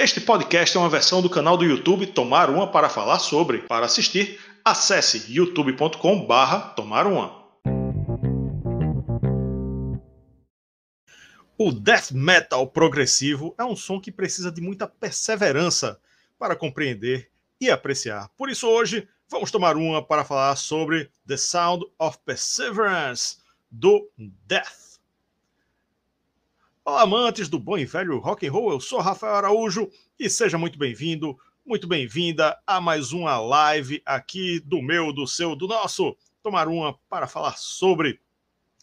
Este podcast é uma versão do canal do YouTube Tomar Uma para falar sobre. Para assistir, acesse youtube.com/barra Tomar Uma. O death metal progressivo é um som que precisa de muita perseverança para compreender e apreciar. Por isso, hoje, vamos tomar uma para falar sobre The Sound of Perseverance do Death. Olá, amantes do bom e velho rock and roll. Eu sou Rafael Araújo e seja muito bem-vindo, muito bem-vinda a mais uma live aqui do meu, do seu, do nosso Tomar uma para falar sobre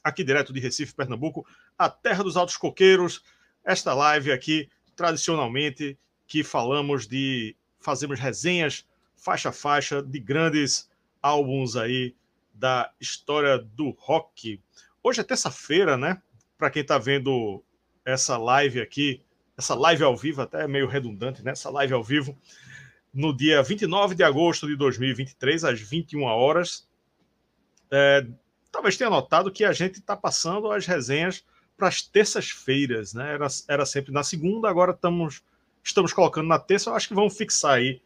aqui direto de Recife, Pernambuco, a terra dos altos coqueiros. Esta live aqui, tradicionalmente, que falamos de fazemos resenhas faixa a faixa de grandes álbuns aí da história do rock. Hoje é terça-feira, né? Para quem está vendo essa live aqui, essa live ao vivo, até é meio redundante, né? Essa live ao vivo, no dia 29 de agosto de 2023, às 21 horas. É, talvez tenha notado que a gente está passando as resenhas para as terças-feiras, né? Era, era sempre na segunda, agora estamos, estamos colocando na terça. Eu acho que vamos fixar aí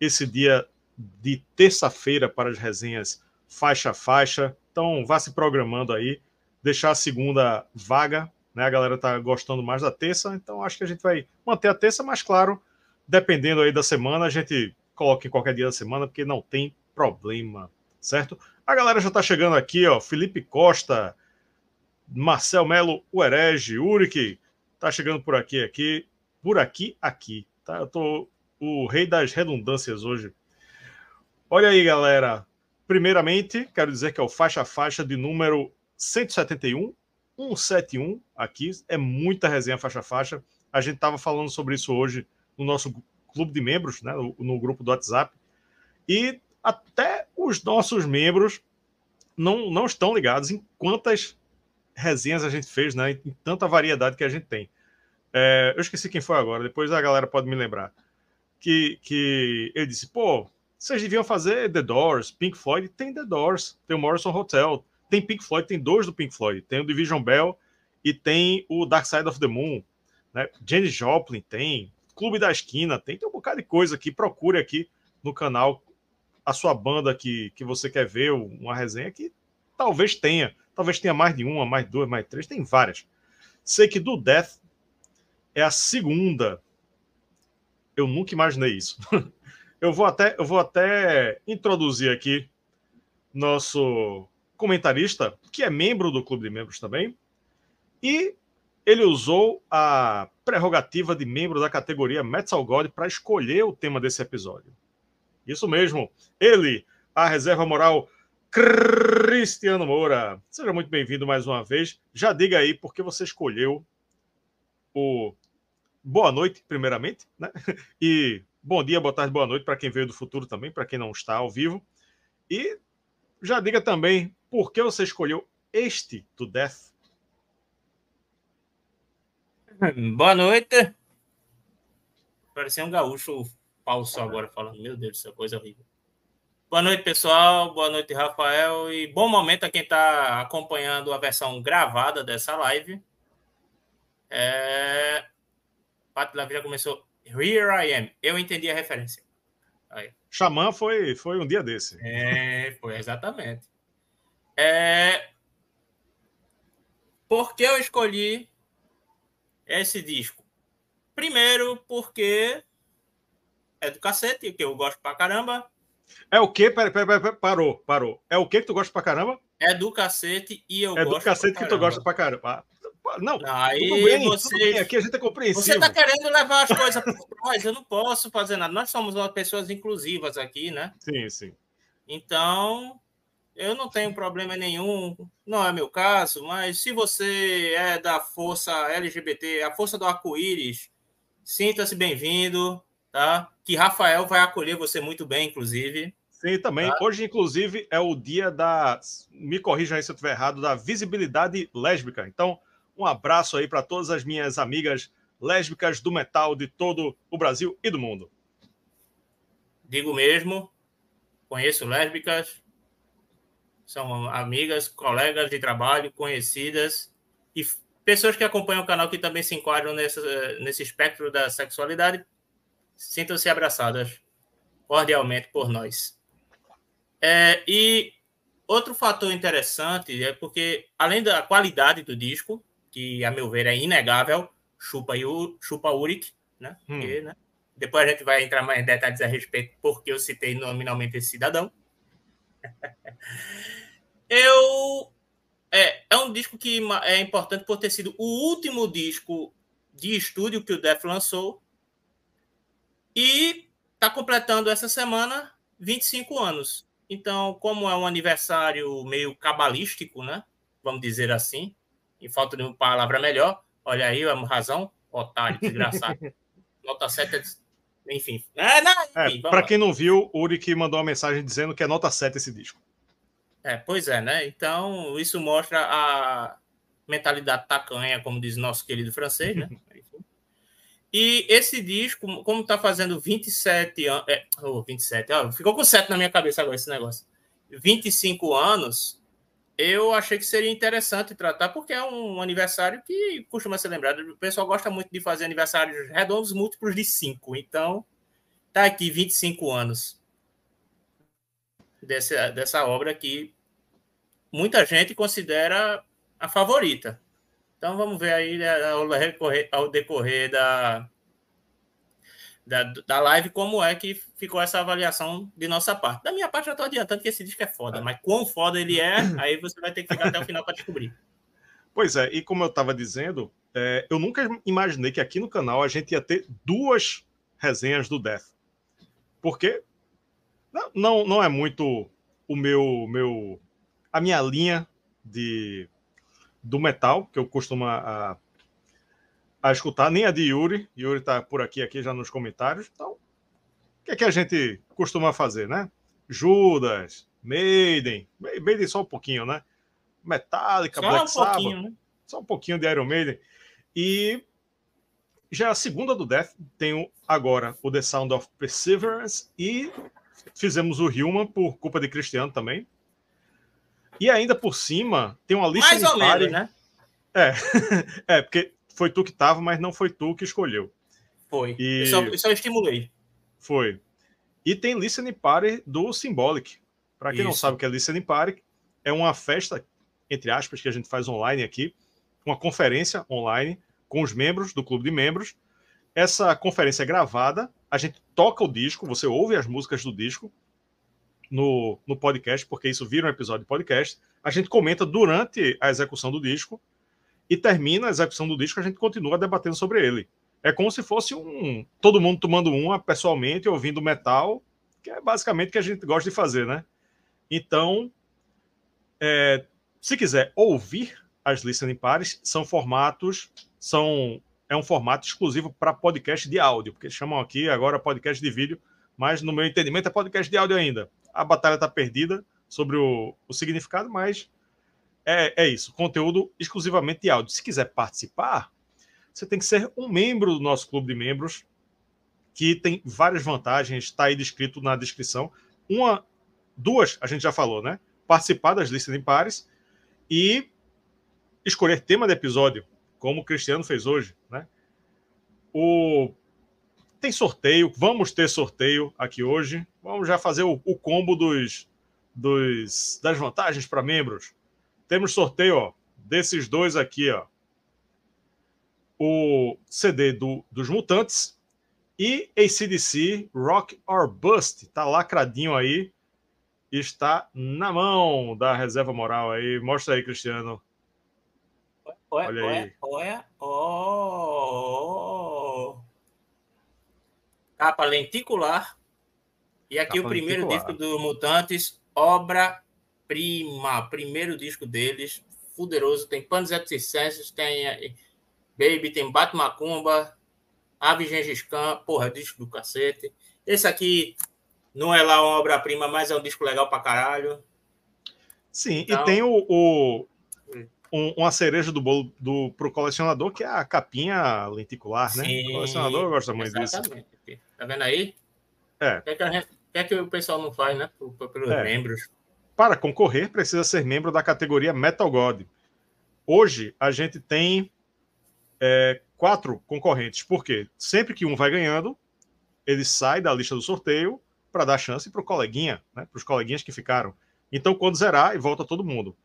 esse dia de terça-feira para as resenhas faixa a faixa. Então, vá se programando aí, deixar a segunda vaga né? A galera tá gostando mais da terça, então acho que a gente vai manter a terça, mas claro, dependendo aí da semana, a gente coloca em qualquer dia da semana, porque não tem problema, certo? A galera já tá chegando aqui, ó, Felipe Costa, Marcel Melo, o Herege, Uric, tá chegando por aqui, aqui, por aqui, aqui, tá? Eu tô o rei das redundâncias hoje. Olha aí, galera. Primeiramente, quero dizer que é o faixa faixa de número 171, 171 aqui, é muita resenha faixa faixa. A gente estava falando sobre isso hoje no nosso clube de membros, né, no, no, grupo do WhatsApp. E até os nossos membros não, não estão ligados em quantas resenhas a gente fez, né, em tanta variedade que a gente tem. É, eu esqueci quem foi agora, depois a galera pode me lembrar. Que, que ele disse: pô, vocês deviam fazer The Doors, Pink Floyd. Tem The Doors, tem o Morrison Hotel, tem Pink Floyd, tem dois do Pink Floyd. Tem o Division Bell e tem o Dark Side of the Moon. Né? Janis Joplin tem, Clube da Esquina tem, tem um bocado de coisa aqui. Procure aqui no canal a sua banda que, que você quer ver, uma resenha que talvez tenha. Talvez tenha mais de uma, mais duas, mais três, tem várias. Sei que do Death é a segunda. Eu nunca imaginei isso. eu vou até, eu vou até introduzir aqui nosso comentarista, que é membro do clube de membros também, e ele usou a prerrogativa de membro da categoria Metal God para escolher o tema desse episódio. Isso mesmo, ele, a reserva moral Cristiano Moura. Seja muito bem-vindo mais uma vez. Já diga aí por que você escolheu o boa noite, primeiramente, né? E bom dia, boa tarde, boa noite para quem veio do futuro também, para quem não está ao vivo. E já diga também por que você escolheu este do Death. Boa noite. Parecia um gaúcho falso agora falando. Meu Deus céu, coisa horrível. Boa noite, pessoal. Boa noite, Rafael. E bom momento a quem está acompanhando a versão gravada dessa live. É... Pato já começou. Here I am. Eu entendi a referência. Aí. Xamã foi, foi um dia desse. É, foi exatamente. É... Por que eu escolhi esse disco? Primeiro, porque é do cacete, que eu gosto pra caramba. É o quê? Pera, pera, pera, parou, parou. É o quê que tu gosta pra caramba? É do cacete e eu é gosto. É do cacete que tu gosta pra caramba. Não, aí tudo bem, você, tudo bem, aqui a gente é compreensível. Você está querendo levar as coisas por trás, eu não posso fazer nada. Nós somos pessoas inclusivas aqui, né? Sim, sim. Então, eu não tenho problema nenhum, não é meu caso, mas se você é da força LGBT, a força do arco-íris, sinta-se bem-vindo, tá? Que Rafael vai acolher você muito bem, inclusive. Sim, também. Tá? Hoje, inclusive, é o dia da. Me corrija aí se eu estiver errado, da visibilidade lésbica. Então, um abraço aí para todas as minhas amigas lésbicas do metal de todo o Brasil e do mundo. Digo mesmo, conheço lésbicas, são amigas, colegas de trabalho, conhecidas e pessoas que acompanham o canal que também se enquadram nesse, nesse espectro da sexualidade. Sintam-se abraçadas cordialmente por nós. É, e outro fator interessante é porque, além da qualidade do disco, que a meu ver é inegável, chupa, chupa Uric, né? Hum. Porque, né? Depois a gente vai entrar mais em detalhes a respeito porque eu citei nominalmente esse cidadão. eu é, é um disco que é importante por ter sido o último disco de estúdio que o Def lançou e está completando essa semana 25 anos. Então, como é um aniversário meio cabalístico, né? Vamos dizer assim, em falta de uma palavra melhor, olha aí, a razão, otário, desgraçado. Nota 7 é enfim. É, é, Para quem não viu, o Uri mandou uma mensagem dizendo que é nota 7 esse disco. É, pois é, né? Então, isso mostra a mentalidade tacanha, como diz nosso querido francês, né? E esse disco, como está fazendo 27 anos. É, oh, 27, ó, ficou com 7 na minha cabeça agora esse negócio. 25 anos, eu achei que seria interessante tratar, porque é um aniversário que costuma ser lembrado. O pessoal gosta muito de fazer aniversários redondos múltiplos de 5. Então, tá aqui 25 anos dessa, dessa obra que muita gente considera a favorita. Então vamos ver aí né, ao, recorrer, ao decorrer da, da, da live como é que ficou essa avaliação de nossa parte. Da minha parte, eu estou adiantando que esse disco é foda, mas quão foda ele é, aí você vai ter que ficar até o final para descobrir. Pois é, e como eu estava dizendo, é, eu nunca imaginei que aqui no canal a gente ia ter duas resenhas do Death. Porque não, não, não é muito o meu, meu a minha linha de do metal, que eu costumo a, a escutar, nem a de Yuri. Yuri está por aqui, aqui já nos comentários. Então, o que é que a gente costuma fazer, né? Judas, Maiden, Maiden só um pouquinho, né? Metallica, só Black um Sabbath, né? só um pouquinho de Iron Maiden. E já a segunda do Death, tenho agora o The Sound of Perseverance e fizemos o Human por culpa de Cristiano também. E ainda por cima, tem uma lista Mais ou menos, né? É, é, porque foi tu que tava, mas não foi tu que escolheu. Foi. E... Eu, só, eu só estimulei. Foi. E tem Listening Party do Symbolic. Para quem Isso. não sabe o que é Listening Party, é uma festa, entre aspas, que a gente faz online aqui, uma conferência online com os membros do clube de membros. Essa conferência é gravada, a gente toca o disco, você ouve as músicas do disco, no, no podcast, porque isso vira um episódio de podcast. A gente comenta durante a execução do disco e termina a execução do disco, a gente continua debatendo sobre ele. É como se fosse um todo mundo tomando uma pessoalmente, ouvindo metal, que é basicamente o que a gente gosta de fazer, né? Então, é, se quiser ouvir as listening pares, são formatos, são é um formato exclusivo para podcast de áudio, porque chamam aqui agora podcast de vídeo, mas no meu entendimento é podcast de áudio ainda a batalha está perdida sobre o, o significado, mas é, é, isso, conteúdo exclusivamente de áudio. Se quiser participar, você tem que ser um membro do nosso clube de membros, que tem várias vantagens, está aí descrito na descrição. Uma, duas, a gente já falou, né? Participar das listas em pares e escolher tema de episódio, como o Cristiano fez hoje, né? O tem sorteio, vamos ter sorteio aqui hoje. Vamos já fazer o, o combo dos, dos das vantagens para membros. Temos sorteio ó, desses dois aqui, ó. O CD do, dos Mutantes e ACDC Rock or Bust. Tá lacradinho aí. Está na mão da reserva moral aí. Mostra aí, Cristiano. Olha, olha aí. Olha, oh capa lenticular. E aqui capa o primeiro lenticular. disco do Mutantes, obra-prima. Primeiro disco deles, fuderoso. Tem Panos et tem eh, Baby, tem Batmacumba, Ave Gengis Khan, porra, disco do cacete. Esse aqui não é lá uma obra-prima, mas é um disco legal pra caralho. Sim, então... e tem o, o um, uma cereja do bolo do, pro colecionador, que é a capinha lenticular, né? Sim, o colecionador gosta muito exatamente. disso. Tá vendo aí? É. O que, é que, gente, que, é que o pessoal não faz, né? Pelos é. membros. Para concorrer, precisa ser membro da categoria Metal God. Hoje, a gente tem é, quatro concorrentes. Por quê? Sempre que um vai ganhando, ele sai da lista do sorteio para dar chance para o coleguinha, né, para os coleguinhas que ficaram. Então, quando zerar, e volta todo mundo.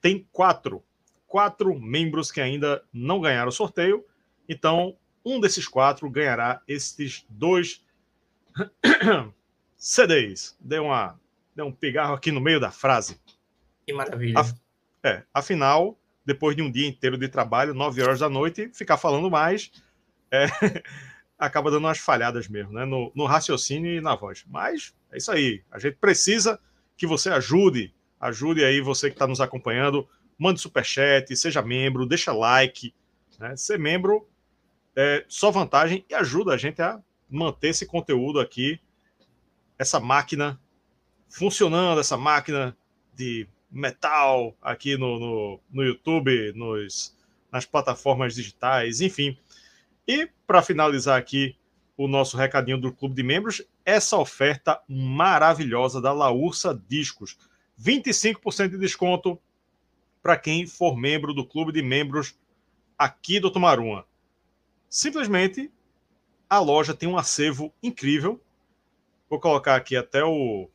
Tem quatro, quatro membros que ainda não ganharam o sorteio. Então, um desses quatro ganhará esses dois CDs. Deu, uma, deu um pigarro aqui no meio da frase. Que maravilha. é, afinal, depois de um dia inteiro de trabalho, nove horas da noite, ficar falando mais é, acaba dando umas falhadas mesmo, né? No, no, raciocínio e na voz. Mas é isso aí. A gente precisa que você ajude. Ajude aí você que está nos acompanhando. Mande superchat, seja membro, deixa like. Né? Ser membro é só vantagem e ajuda a gente a manter esse conteúdo aqui, essa máquina funcionando, essa máquina de metal aqui no, no, no YouTube, nos, nas plataformas digitais, enfim. E para finalizar aqui o nosso recadinho do Clube de Membros, essa oferta maravilhosa da Laursa Discos. 25% de desconto para quem for membro do Clube de Membros aqui do Tomaruma. Simplesmente a loja tem um acervo incrível. Vou colocar aqui até o,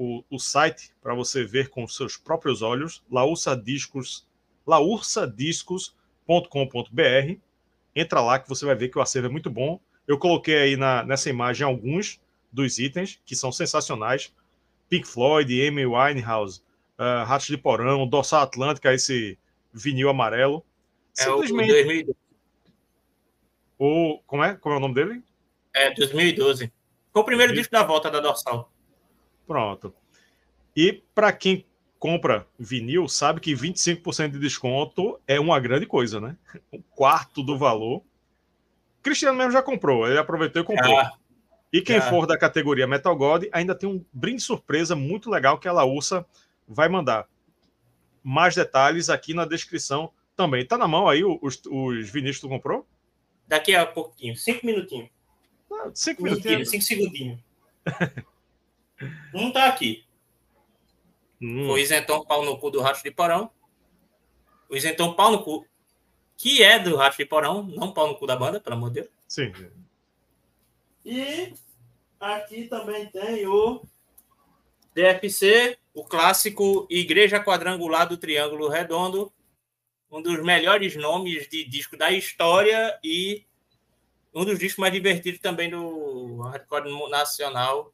o, o site para você ver com seus próprios olhos, laursadiscos, laursadiscos.com.br. Entra lá que você vai ver que o acervo é muito bom. Eu coloquei aí na, nessa imagem alguns dos itens que são sensacionais. Pink Floyd, Amy Winehouse, uh, Ratos de Porão, Dorsal Atlântica, esse vinil amarelo. É Simplesmente... o 2012. O, como, é? como é o nome dele? É, 2012. Foi o primeiro disco da volta da Dorsal. Pronto. E para quem compra vinil, sabe que 25% de desconto é uma grande coisa, né? Um quarto do valor. Cristiano mesmo já comprou, ele aproveitou e comprou. Ah, e quem ah. for da categoria Metal God ainda tem um brinde surpresa muito legal que a Laúça vai mandar. Mais detalhes aqui na descrição também. Tá na mão aí os, os vinis que tu comprou? Daqui a pouquinho, cinco minutinhos. Ah, cinco minutinhos. Cinco segundinhos. Um tá aqui. Hum. O isentão pau no cu do Rato de Porão. O isentão pau no cu, que é do Rato de Porão, não pau no cu da banda, pelo amor de Deus. Sim. E aqui também tem o DFC, o clássico Igreja Quadrangular do Triângulo Redondo, um dos melhores nomes de disco da história e um dos discos mais divertidos também do hardcore nacional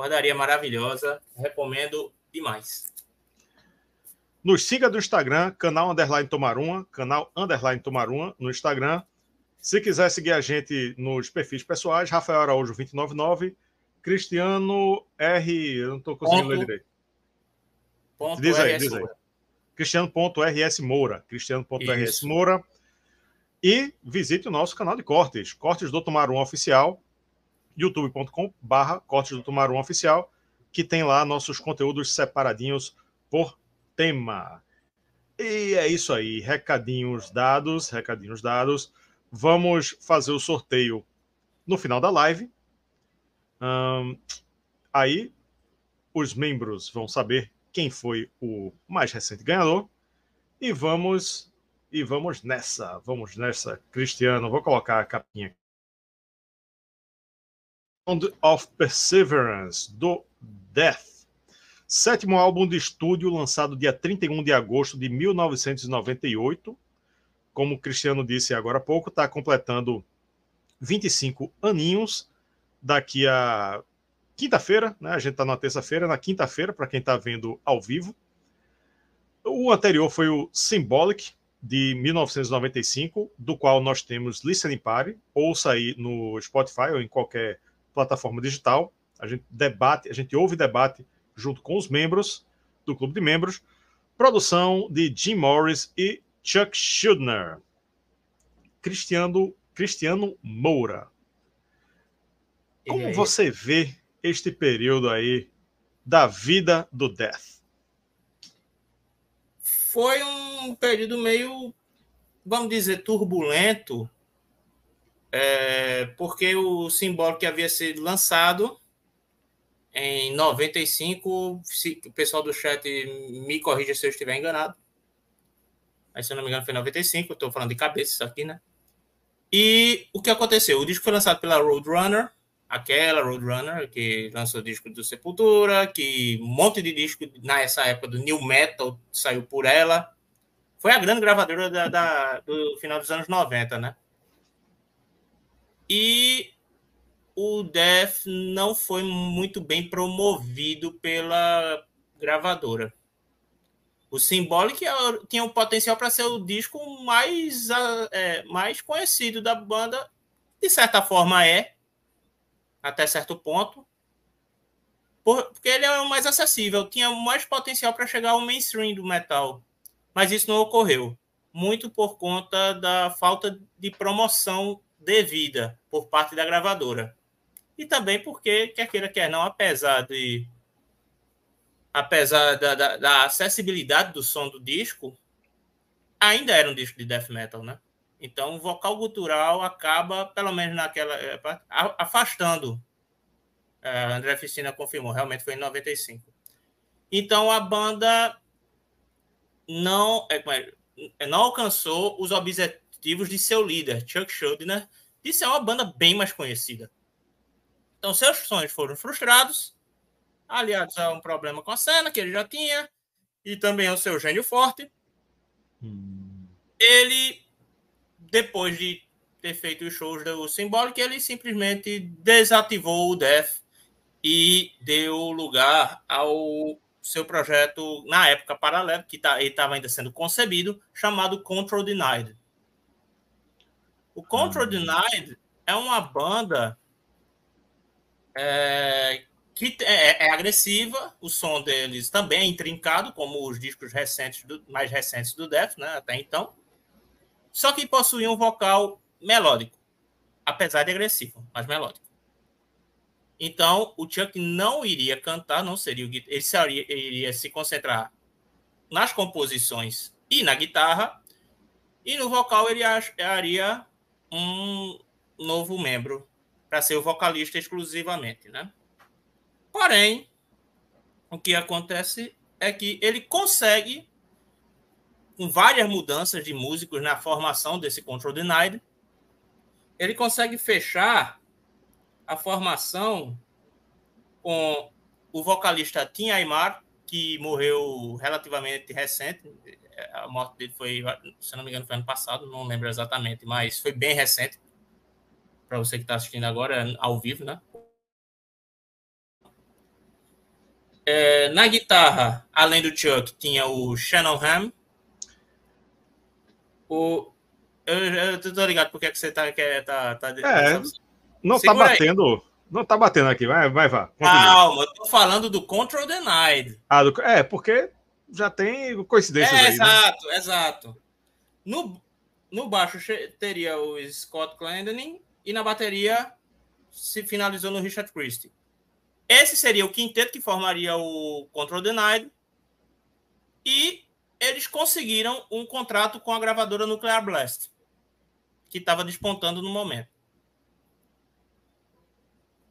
Guardaria maravilhosa. Recomendo demais. Nos siga do Instagram, canal Underline Tomaruma, canal Underline Tomaruma no Instagram. Se quiser seguir a gente nos perfis pessoais, Rafael Araújo 299, Cristiano R. Eu não estou conseguindo ler direito. Ponto diz aí, diz aí. Cristiano.rs Moura. Cristiano.rs Moura. E visite o nosso canal de cortes, Cortes do Tomarum Oficial youtube.com/barra Cortes do Tumarum Oficial, que tem lá nossos conteúdos separadinhos por tema. E é isso aí, recadinhos dados, recadinhos dados. Vamos fazer o sorteio no final da live. Aí os membros vão saber quem foi o mais recente ganhador. E vamos e vamos nessa, vamos nessa, Cristiano. Vou colocar a capinha Sound of Perseverance, do Death. Sétimo álbum de estúdio lançado dia 31 de agosto de 1998. Como o Cristiano disse agora há pouco, está completando 25 aninhos. Daqui a quinta-feira, né? A gente está na terça-feira, na quinta-feira, para quem está vendo ao vivo. O anterior foi o Symbolic, de 1995, do qual nós temos Listening Party. Ouça aí no Spotify ou em qualquer plataforma digital. A gente debate, a gente ouve debate junto com os membros do clube de membros. Produção de Jim Morris e Chuck Schuldner. Cristiano, Cristiano Moura. Como você vê este período aí da vida do Death? Foi um período meio, vamos dizer, turbulento é, porque o simbólico que havia sido lançado em 95, se, o pessoal do chat me corrija se eu estiver enganado. Mas se eu não me engano foi 95, eu estou falando de cabeça isso aqui, né? E o que aconteceu? O disco foi lançado pela Roadrunner, aquela Roadrunner que lançou o disco do Sepultura, que um monte de disco nessa época do New Metal saiu por ela. Foi a grande gravadora da, da, do final dos anos 90, né? E o Death não foi muito bem promovido pela gravadora. O Symbolic é tinha um potencial para ser o disco mais, é, mais conhecido da banda. De certa forma é, até certo ponto. porque ele é o mais acessível, tinha mais potencial para chegar ao mainstream do metal. Mas isso não ocorreu. Muito por conta da falta de promoção devida por parte da gravadora. E também porque, quer queira, quer não, apesar de apesar da, da, da, acessibilidade do som do disco, ainda era um disco de death metal, né? Então, o vocal gutural acaba, pelo menos naquela época, afastando. A André Ficina confirmou, realmente foi em 95. Então, a banda não, é, é, não alcançou os objetivos de seu líder, Chuck Schuldiner, de ser uma banda bem mais conhecida. Então, seus sonhos foram frustrados aliados a um problema com a cena que ele já tinha, e também ao seu gênio forte. Hum. Ele, depois de ter feito os shows do Symbolic, ele simplesmente desativou o Death e deu lugar ao seu projeto, na época paralelo, que tá, estava ainda sendo concebido, chamado Control Denied. O Control hum. Denied é uma banda é, que é, é, agressiva, o som deles também é intrincado, como os discos recentes do, mais recentes do Death, né, até então. Só que possui um vocal melódico, apesar de agressivo, mas melódico. Então, o Chuck não iria cantar, não seria o ele seria, iria se concentrar nas composições e na guitarra, e no vocal ele acharia um novo membro para ser o vocalista exclusivamente, né? Porém, o que acontece é que ele consegue, com várias mudanças de músicos na formação desse Control Denied, ele consegue fechar a formação com o vocalista Tim Aymar, que morreu relativamente recente. A morte dele foi, se não me engano, foi ano passado, não lembro exatamente, mas foi bem recente. Para você que está assistindo agora, ao vivo, né? É, na guitarra, além do Chuck, tinha o Shannon Ham. O, eu, eu tô ligado porque é que você tá. Que, tá, tá é, não tá batendo. Aí. Não tá batendo aqui, vai, vai, vá. Calma, eu tô falando do Control Denied. Ah, do, é, porque já tem coincidências é, aí. Né? Exato, né? exato. No, no baixo teria o Scott Clendening e na bateria se finalizou no Richard Christie. Esse seria o quinteto que formaria o Control Denied. E eles conseguiram um contrato com a gravadora Nuclear Blast, que estava despontando no momento.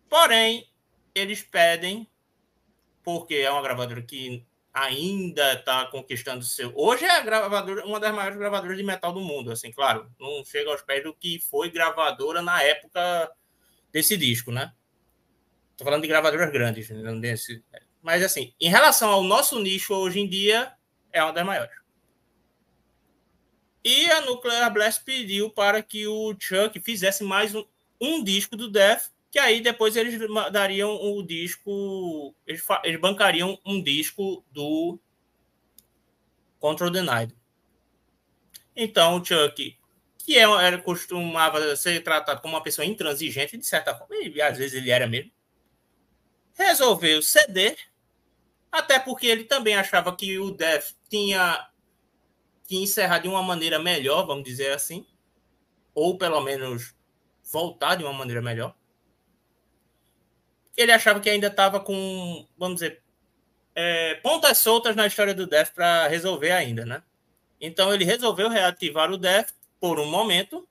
Porém, eles pedem, porque é uma gravadora que ainda está conquistando seu. Hoje é gravadora, uma das maiores gravadoras de metal do mundo, assim, claro, não chega aos pés do que foi gravadora na época desse disco, né? Tô falando de gravadoras grandes, desse, mas assim, em relação ao nosso nicho hoje em dia, é uma das maiores. E a Nuclear Blast pediu para que o Chuck fizesse mais um, um disco do Death, que aí depois eles dariam o disco, eles, eles bancariam um disco do Control Denied. Então Chuck, que é, era, costumava ser tratado como uma pessoa intransigente, de certa forma, e às vezes ele era mesmo, resolveu ceder, até porque ele também achava que o Death tinha que encerrar de uma maneira melhor, vamos dizer assim, ou pelo menos voltar de uma maneira melhor. Ele achava que ainda estava com, vamos dizer, é, pontas soltas na história do Death para resolver ainda, né? Então ele resolveu reativar o Death por um momento,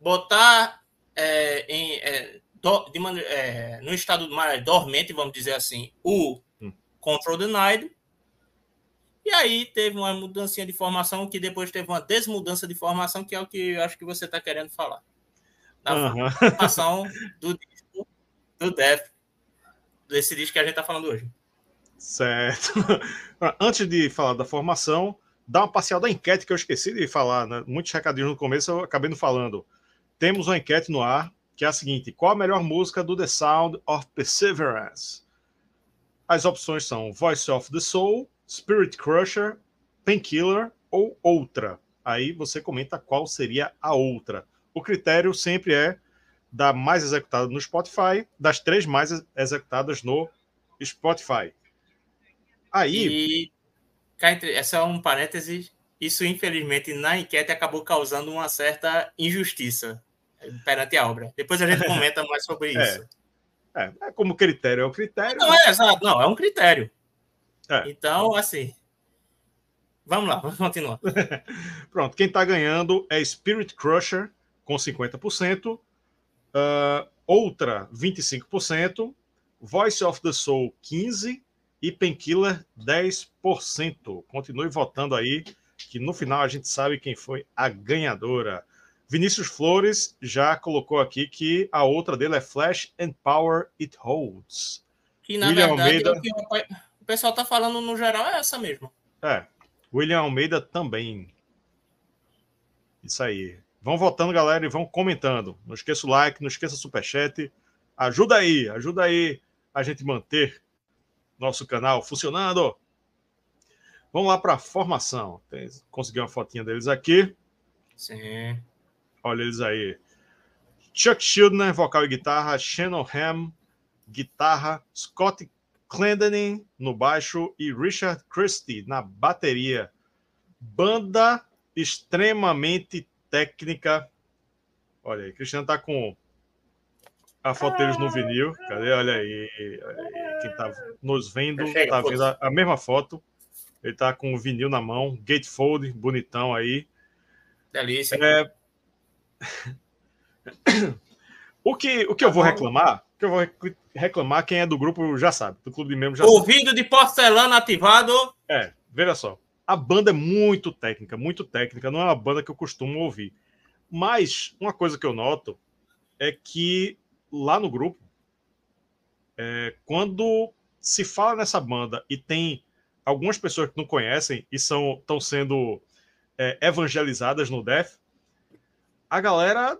botar é, em, é, do, de é, no estado mais dormente, vamos dizer assim, o hum. Control Denied, E aí teve uma mudança de formação que depois teve uma desmudança de formação, que é o que eu acho que você está querendo falar. Na uhum. formação do do Death, desse disco que a gente está falando hoje. Certo. Antes de falar da formação, dá uma parcial da enquete que eu esqueci de falar, né? Muitos recadinhos no começo eu acabei não falando. Temos uma enquete no ar, que é a seguinte: qual a melhor música do The Sound of Perseverance? As opções são Voice of the Soul, Spirit Crusher, Painkiller ou outra. Aí você comenta qual seria a outra. O critério sempre é da mais executada no Spotify, das três mais executadas no Spotify. Aí. E, essa é um parêntese. Isso, infelizmente, na enquete acabou causando uma certa injustiça perante a obra. Depois a gente comenta mais sobre é. isso. É, é como critério, é o critério. Não, é exato, não, é um critério. É. Então, assim. Vamos lá, vamos continuar. Pronto, quem está ganhando é Spirit Crusher, com 50%. Uh, outra, 25%. Voice of the Soul, 15%. E Painkiller, 10%. Continue votando aí, que no final a gente sabe quem foi a ganhadora. Vinícius Flores já colocou aqui que a outra dele é Flash and Power It Holds. Que na William verdade Almeida... É o pessoal tá falando no geral é essa mesmo. É. William Almeida também. Isso aí. Vão votando, galera, e vão comentando. Não esqueça o like, não esqueça o superchat. Ajuda aí, ajuda aí a gente manter nosso canal funcionando. Vamos lá para a formação. Tem, consegui uma fotinha deles aqui. Sim. Olha eles aí. Chuck Schuldner, vocal e guitarra. Shannon Ham, guitarra. Scott Clendening no baixo e Richard Christie na bateria. Banda extremamente técnica. Olha aí, Cristiano tá com a foto deles no vinil. Cadê? Olha aí, olha aí. Quem tá nos vendo, tá vendo a, a, mesma foto. Ele tá com o vinil na mão, gatefold, bonitão aí. Delícia. É... o que, o que eu vou reclamar que eu vou reclamar, quem é do grupo já sabe, do clube de membros já Ouvido sabe. de porcelana ativado. É, veja só. A banda é muito técnica, muito técnica, não é uma banda que eu costumo ouvir. Mas uma coisa que eu noto é que lá no grupo, é, quando se fala nessa banda e tem algumas pessoas que não conhecem e são estão sendo é, evangelizadas no Death, a galera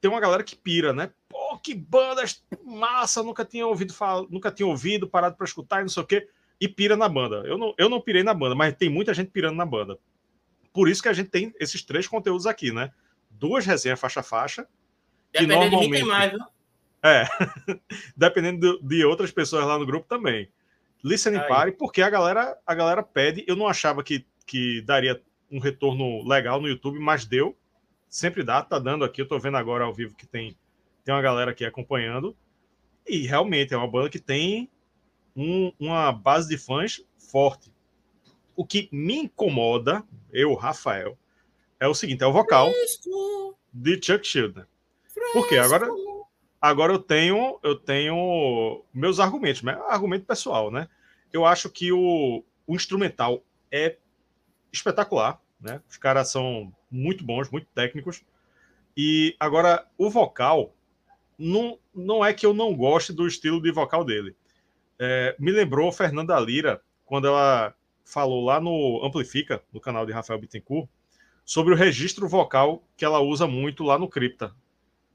tem uma galera que pira, né? Pô, que bandas massa, nunca tinha ouvido falar, nunca tinha ouvido, parado para escutar e não sei o quê, e pira na banda. Eu não, eu não pirei na banda, mas tem muita gente pirando na banda. Por isso que a gente tem esses três conteúdos aqui, né? Duas resenhas faixa faixa. Dependendo normalmente... de mim tem mais, viu? É, dependendo de, de outras pessoas lá no grupo também. Listening Aí. Party, porque a galera, a galera pede. Eu não achava que, que daria um retorno legal no YouTube, mas deu sempre dá, tá dando aqui. Eu tô vendo agora ao vivo que tem, tem uma galera aqui acompanhando. E realmente é uma banda que tem um, uma base de fãs forte. O que me incomoda, eu, Rafael, é o seguinte: é o vocal de Chuck Schuldner. Por quê? Agora, agora eu tenho eu tenho meus argumentos, né? argumento pessoal, né? Eu acho que o, o instrumental é espetacular, né? Os caras são muito bons, muito técnicos. E agora, o vocal, não, não é que eu não goste do estilo de vocal dele. É, me lembrou Fernanda Lira, quando ela falou lá no Amplifica, no canal de Rafael Bittencourt, sobre o registro vocal que ela usa muito lá no Cripta,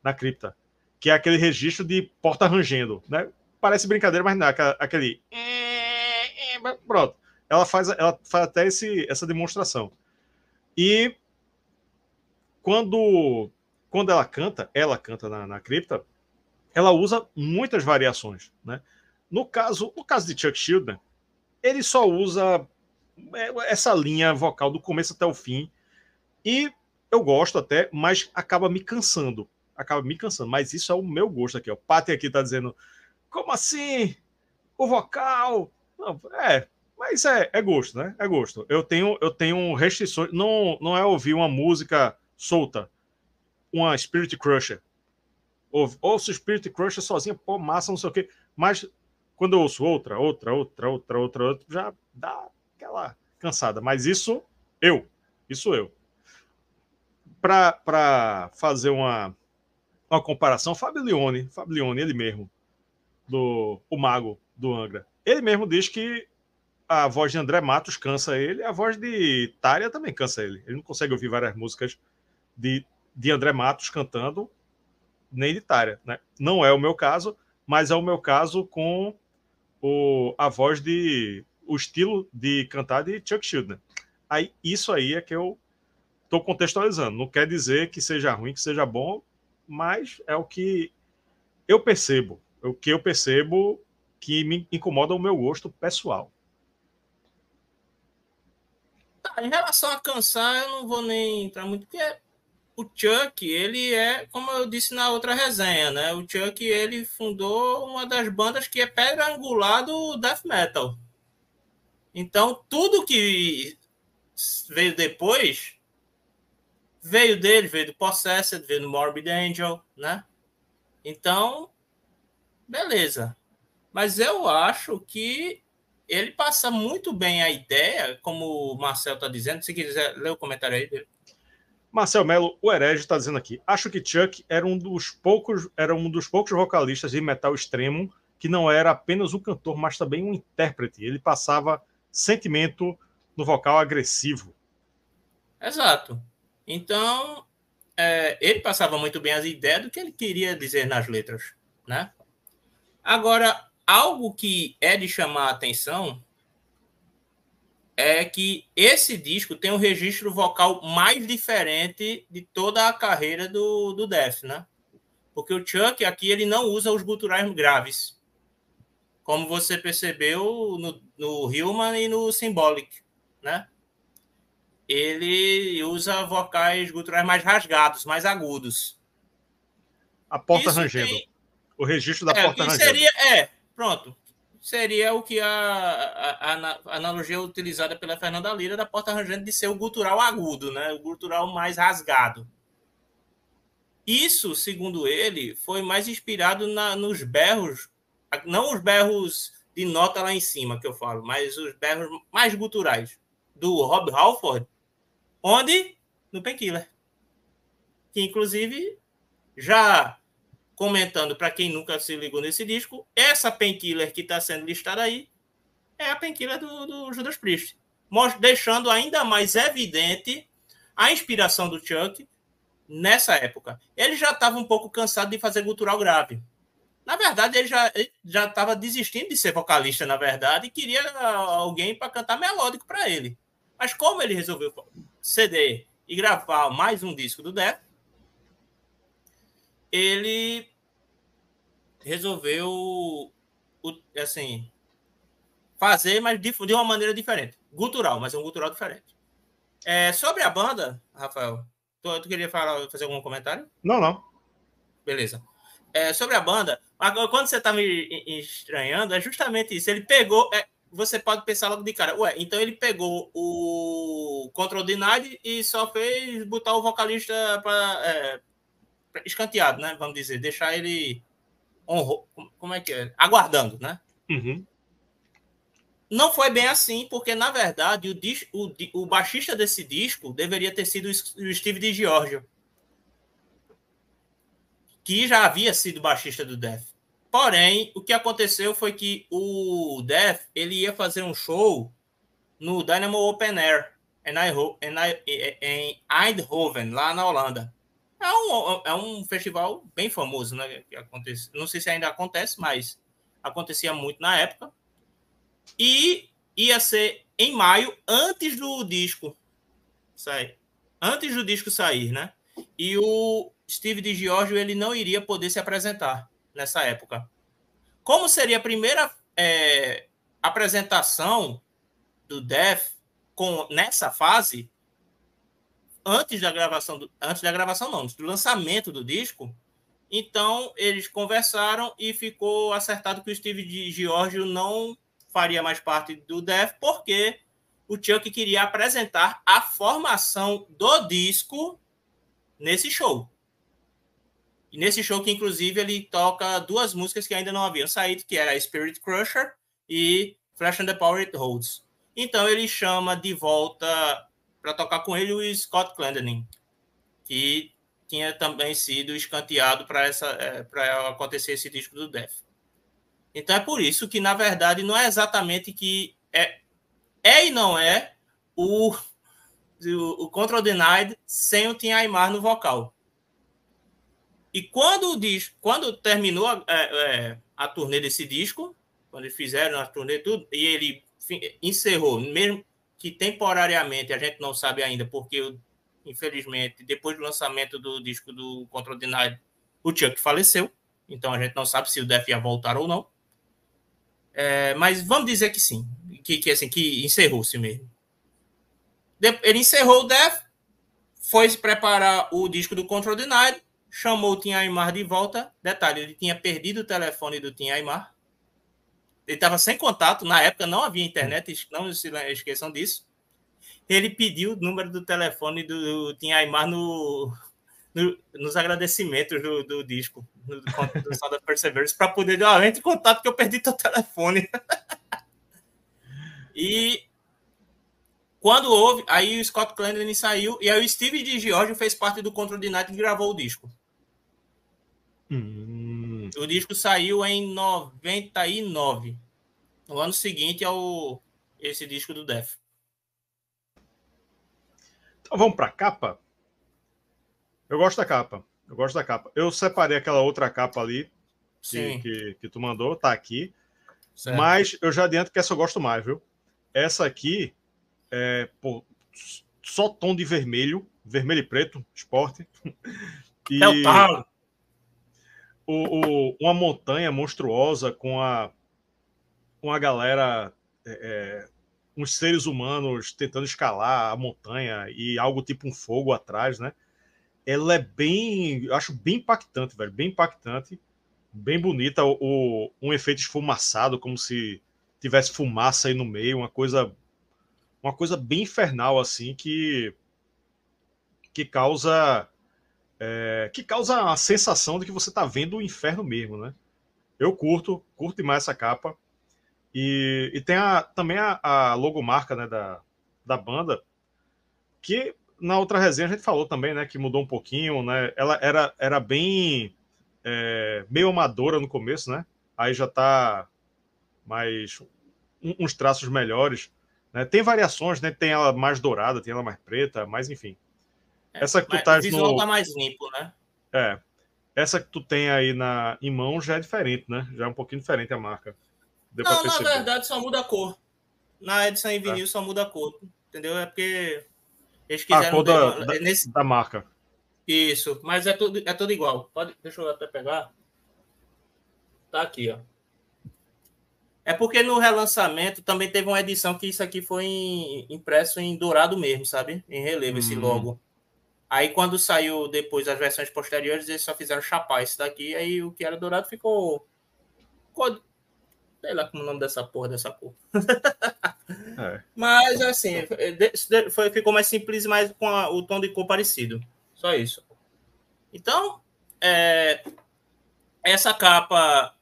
na Cripta, que é aquele registro de porta rangendo, né? Parece brincadeira, mas não, é aquele pronto. Ela faz, ela faz até esse, essa demonstração. E quando, quando ela canta, ela canta na, na cripta, ela usa muitas variações, né? No caso, no caso de Chuck Schuldner, ele só usa é, essa linha vocal do começo até o fim e eu gosto até, mas acaba me cansando, acaba me cansando. Mas isso é o meu gosto aqui. O Pati aqui tá dizendo, como assim? O vocal? Não, é, mas é, é gosto, né? É gosto. Eu tenho, eu tenho restrições. Não, não é ouvir uma música solta. Uma Spirit Crusher. Ou, ouço Spirit Crusher sozinha, pô, massa, não sei o quê. Mas quando eu ouço outra, outra, outra, outra, outra, outra, já dá aquela, cansada. Mas isso eu, isso eu. Para fazer uma, uma comparação, Fabio Leone, Leone, ele mesmo, do o mago do Angra, ele mesmo diz que a voz de André Matos cansa ele, a voz de Tária também cansa ele. Ele não consegue ouvir várias músicas de, de André Matos cantando, nem de Tária. Né? Não é o meu caso, mas é o meu caso com o, a voz de. o estilo de cantar de Chuck Schuldner. Aí, isso aí é que eu estou contextualizando. Não quer dizer que seja ruim, que seja bom, mas é o que eu percebo. O que eu percebo que me incomoda o meu gosto pessoal. Tá, em relação a cansar, eu não vou nem entrar muito, porque o Chuck, ele é, como eu disse na outra resenha, né? O Chuck, ele fundou uma das bandas que é pedra angular do death metal. Então, tudo que veio depois veio dele, veio do Possessed, veio do Morbid Angel, né? Então, beleza. Mas eu acho que ele passa muito bem a ideia, como o Marcel está dizendo. Se quiser ler o comentário aí dele. Marcel Melo, o herege, está dizendo aqui. Acho que Chuck era um dos poucos, era um dos poucos vocalistas de metal extremo que não era apenas um cantor, mas também um intérprete. Ele passava sentimento no vocal agressivo. Exato. Então, é, ele passava muito bem as ideias do que ele queria dizer nas letras, né? Agora, algo que é de chamar a atenção é que esse disco tem um registro vocal mais diferente de toda a carreira do, do Def, né? Porque o Chuck aqui ele não usa os guturais graves, como você percebeu no, no Human e no Symbolic, né? Ele usa vocais guturais mais rasgados, mais agudos. A porta Isso rangendo. Tem... O registro da é, porta rangendo. Seria, é, Pronto. Seria o que a, a, a, analogia utilizada pela Fernanda Lira da porta rangente de ser o gutural agudo, né? o gutural mais rasgado. Isso, segundo ele, foi mais inspirado na, nos berros, não os berros de nota lá em cima que eu falo, mas os berros mais guturais do Rob Halford, onde? No Painkiller. Que, inclusive, já comentando para quem nunca se ligou nesse disco, essa painkiller que está sendo listada aí é a painkiller do, do Judas Priest, deixando ainda mais evidente a inspiração do Chuck nessa época. Ele já estava um pouco cansado de fazer gutural grave. Na verdade, ele já já estava desistindo de ser vocalista, na verdade, e queria alguém para cantar melódico para ele. Mas como ele resolveu ceder e gravar mais um disco do Death, ele resolveu assim fazer, mas de, de uma maneira diferente. Gutural, mas é um gutural diferente. É, sobre a banda, Rafael, tu, tu queria falar, fazer algum comentário? Não, não. Beleza. É, sobre a banda, quando você tá me estranhando, é justamente isso. Ele pegou. É, você pode pensar logo de cara, ué, então ele pegou o Control Denied e só fez botar o vocalista para é, escanteado, né? Vamos dizer, deixar ele honro, como é que é? Aguardando, né? Uhum. Não foi bem assim, porque na verdade o, o, o baixista desse disco deveria ter sido o Steve de Giorgio, que já havia sido baixista do Death. Porém, o que aconteceu foi que o Death ele ia fazer um show no Dynamo Open Air em Eindhoven, lá na Holanda. É um, é um festival bem famoso, né? Que acontece, não sei se ainda acontece, mas acontecia muito na época. E ia ser em maio, antes do disco sair. Antes do disco sair, né? E o Steve de Giorgio ele não iria poder se apresentar nessa época. Como seria a primeira é, apresentação do Death com, nessa fase, antes da gravação, do, antes da gravação não, do lançamento do disco. Então eles conversaram e ficou acertado que o Steve de Giorgio não faria mais parte do Def, porque o Chuck queria apresentar a formação do disco nesse show. E nesse show que inclusive ele toca duas músicas que ainda não haviam saído, que era Spirit Crusher e Flash and the Power It Holds. Então ele chama de volta para tocar com ele o Scott Clendening, que tinha também sido escanteado para essa é, para acontecer esse disco do Death. Então é por isso que na verdade não é exatamente que é é e não é o o, o Control Denied sem o Tim Aymar no vocal. E quando o disco, quando terminou a, é, é, a turnê desse disco, quando eles fizeram a turnê tudo, e ele encerrou, mesmo que temporariamente a gente não sabe ainda, porque infelizmente depois do lançamento do disco do Control Denied, o Chuck faleceu, então a gente não sabe se o Def ia voltar ou não. É, mas vamos dizer que sim, que, que assim que encerrou-se mesmo. Ele encerrou o Def, foi se preparar o disco do Control Denied, chamou o Tim Aymar de volta. Detalhe, ele tinha perdido o telefone do Tim Aymar. Ele estava sem contato, na época não havia internet, não se esqueçam disso. Ele pediu o número do telefone do, do Tim Aymar no, no, nos agradecimentos do, do disco, do, do Sound of Perseverance, para poder, ah, entre em contato que eu perdi teu telefone. e quando houve, aí o Scott Clendenin saiu e aí o Steve de Giorgio fez parte do Control de Night e gravou o disco. Hum. O disco saiu em 99. No ano seguinte ao esse disco do Def. Então vamos para a capa. Eu gosto da capa. Eu gosto da capa. Eu separei aquela outra capa ali que, que, que, tu mandou, tá aqui. Certo. Mas eu já adianto que essa eu gosto mais, viu? Essa aqui é pô, só tom de vermelho, vermelho e preto, esporte. E... É o talo. O, o, uma montanha monstruosa com a, com a galera, é, é, uns seres humanos tentando escalar a montanha e algo tipo um fogo atrás, né? Ela é bem, eu acho bem impactante, velho, bem impactante, bem bonita, o, um efeito esfumaçado, como se tivesse fumaça aí no meio, uma coisa uma coisa bem infernal assim que que causa é, que causa a sensação de que você está vendo o inferno mesmo, né? Eu curto, curto demais essa capa. E, e tem a, também a, a logomarca né, da, da banda, que na outra resenha a gente falou também, né? Que mudou um pouquinho, né? Ela era, era bem é, meio amadora no começo, né? Aí já tá mais uns traços melhores. Né? Tem variações, né? Tem ela mais dourada, tem ela mais preta, mas enfim. É, essa que tu tá o visual no... tá mais limpo, né? É. Essa que tu tem aí na, em mão já é diferente, né? Já é um pouquinho diferente a marca. Deu não, na verdade só muda a cor. Na edição em vinil é. só muda a cor, entendeu? É porque eles quiseram... A cor da, da, nesse... da marca. Isso, mas é tudo, é tudo igual. Pode, deixa eu até pegar. Tá aqui, ó. É porque no relançamento também teve uma edição que isso aqui foi em, impresso em dourado mesmo, sabe? Em relevo, uhum. esse logo. Aí quando saiu depois as versões posteriores, eles só fizeram chapar isso daqui, aí o que era dourado ficou. ficou... Sei lá como é o nome dessa porra dessa cor. é. Mas assim, foi, ficou mais simples, mas com a, o tom de cor parecido. Só isso. Então, é, essa capa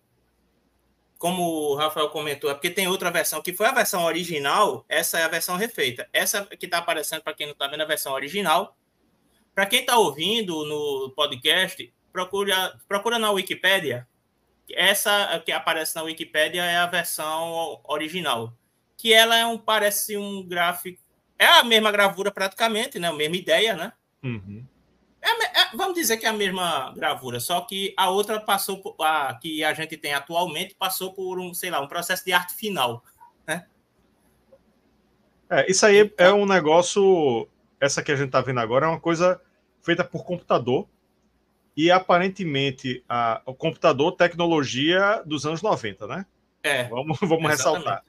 como o Rafael comentou, é porque tem outra versão que foi a versão original, essa é a versão refeita. Essa que está aparecendo para quem não está vendo a versão original. Para quem está ouvindo no podcast, procura, procura na Wikipédia. Essa que aparece na Wikipédia é a versão original, que ela é um parece um gráfico, é a mesma gravura praticamente, né? A mesma ideia, né? Uhum. É, é, vamos dizer que é a mesma gravura, só que a outra passou por, a que a gente tem atualmente passou por um, sei lá, um processo de arte final, né? É, isso aí então, é um negócio, essa que a gente está vendo agora é uma coisa feita por computador e aparentemente a, o computador tecnologia dos anos 90, né? É. Vamos, vamos ressaltar.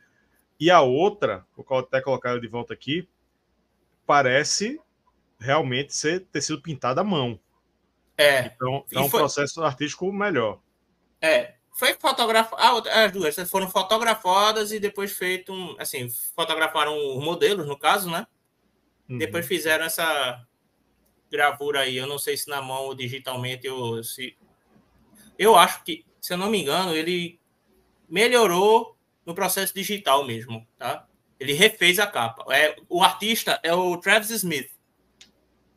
E a outra, vou até colocar de volta aqui, parece realmente ser, ter sido pintado à mão. É. Então, é um foi... processo artístico melhor. É. Foi fotografado. Ah, as duas foram fotografadas e depois feito um. Assim, fotografaram os modelos, no caso, né? Uhum. Depois fizeram essa gravura aí. Eu não sei se na mão ou digitalmente ou se. Eu acho que, se eu não me engano, ele melhorou no processo digital mesmo, tá? Ele refez a capa. É, o artista é o Travis Smith.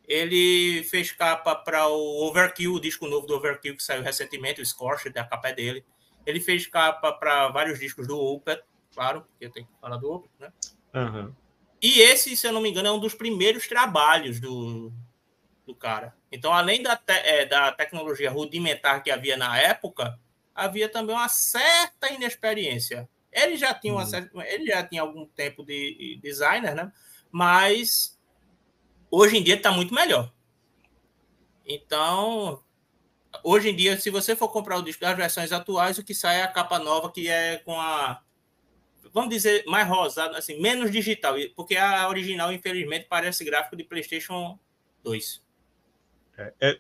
Ele fez capa para o Overkill, o disco novo do Overkill que saiu recentemente, o Scorched, a capa é dele. Ele fez capa para vários discos do Opeth, claro, porque eu tenho que falar do Opeth, né? Uhum. E esse, se eu não me engano, é um dos primeiros trabalhos do, do cara. Então, além da, te, é, da tecnologia rudimentar que havia na época, havia também uma certa inexperiência. Ele já tinha, uma uhum. certa, ele já tinha algum tempo de, de designer, né? Mas hoje em dia está muito melhor. Então, hoje em dia, se você for comprar o disco das versões atuais, o que sai é a capa nova, que é com a. Vamos dizer, mais rosada, assim, menos digital, porque a original, infelizmente, parece gráfico de PlayStation 2. É, é...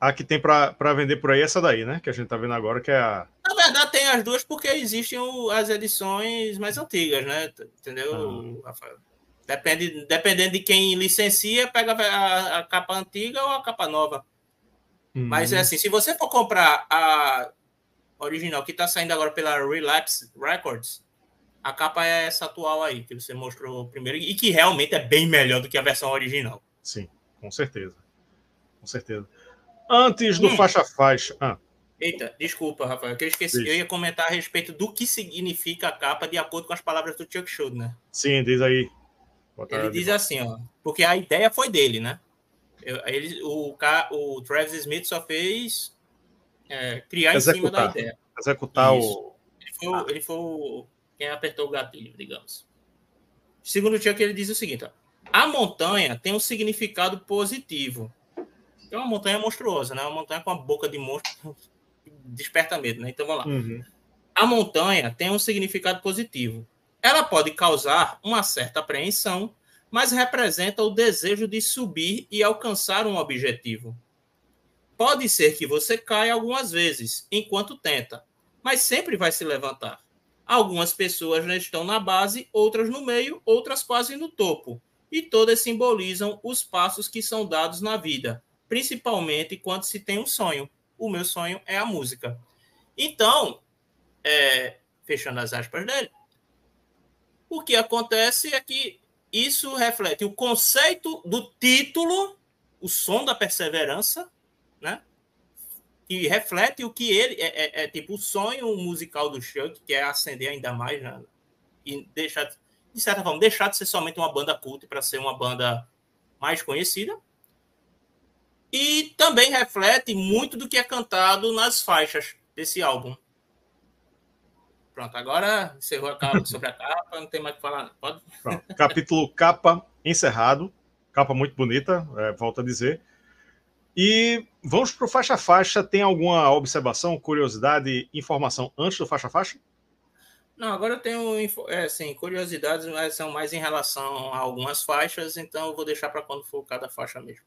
A que tem para vender por aí é essa daí, né? Que a gente tá vendo agora, que é a. Na verdade, tem as duas porque existem as edições mais antigas, né? Entendeu, ah. Rafael? Depende, dependendo de quem licencia, pega a, a capa antiga ou a capa nova. Uhum. Mas é assim, se você for comprar a original que está saindo agora pela Relapse Records, a capa é essa atual aí, que você mostrou primeiro, e que realmente é bem melhor do que a versão original. Sim, com certeza. Com certeza. Antes do hum. faixa-faixa. Ah. Eita, desculpa, Rafael, que eu esqueci. Eu ia comentar a respeito do que significa a capa de acordo com as palavras do Chuck Schuldiner. Sim, diz aí. Ele diz assim, ó, porque a ideia foi dele, né? Ele, o, o Travis Smith só fez é, criar executar, em cima da ideia. Executar Isso. o. Ele foi, ah. ele foi o, quem apertou o gatilho, digamos. Segundo o Chuck, ele diz o seguinte: ó, a montanha tem um significado positivo. É uma montanha monstruosa, né? Uma montanha com a boca de monstro desperta medo, né? Então vamos lá. Uhum. A montanha tem um significado positivo. Ela pode causar uma certa apreensão, mas representa o desejo de subir e alcançar um objetivo. Pode ser que você caia algumas vezes enquanto tenta, mas sempre vai se levantar. Algumas pessoas estão na base, outras no meio, outras quase no topo. E todas simbolizam os passos que são dados na vida, principalmente quando se tem um sonho. O meu sonho é a música. Então, é, fechando as aspas dele, o que acontece é que isso reflete o conceito do título, o som da perseverança, né? E reflete o que ele é, é, é, tipo o sonho musical do Chuck, que é ascender ainda mais né? e deixar, de certa forma, deixar de ser somente uma banda cult para ser uma banda mais conhecida. E também reflete muito do que é cantado nas faixas desse álbum. Pronto, agora encerrou a capa sobre a capa, não tem mais o que falar. Pode? Pronto. Capítulo capa encerrado. Capa muito bonita, é, volto a dizer. E vamos para o faixa faixa. Tem alguma observação, curiosidade, informação antes do faixa faixa? Não, agora eu tenho é, assim, curiosidades, mas são mais em relação a algumas faixas, então eu vou deixar para quando for cada faixa mesmo.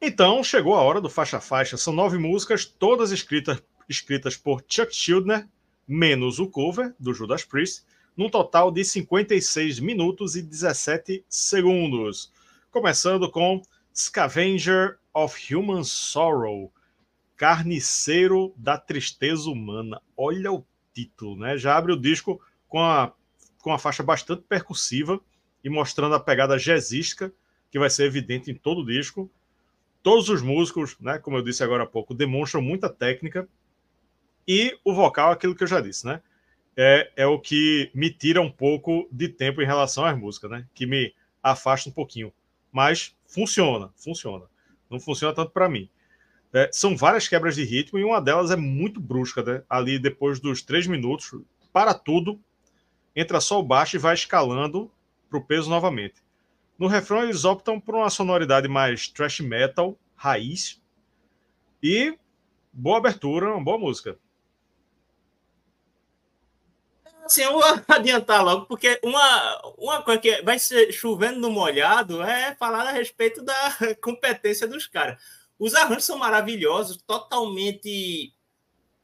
Então, chegou a hora do faixa faixa. São nove músicas, todas escritas, escritas por Chuck Schuldiner, menos o cover do Judas Priest, num total de 56 minutos e 17 segundos. Começando com Scavenger of Human Sorrow, Carniceiro da Tristeza Humana. Olha o título, né? Já abre o disco com a, com a faixa bastante percussiva e mostrando a pegada jazzística que vai ser evidente em todo o disco. Todos os músicos, né, como eu disse agora há pouco, demonstram muita técnica e o vocal, aquilo que eu já disse, né? É, é o que me tira um pouco de tempo em relação às músicas, né? Que me afasta um pouquinho. Mas funciona, funciona. Não funciona tanto para mim. É, são várias quebras de ritmo e uma delas é muito brusca, né? Ali depois dos três minutos, para tudo, entra só o baixo e vai escalando para o peso novamente. No refrão, eles optam por uma sonoridade mais thrash metal, raiz. E boa abertura, uma boa música. Assim, eu vou adiantar logo, porque uma, uma coisa que vai ser chovendo no molhado é falar a respeito da competência dos caras. Os arranjos são maravilhosos, totalmente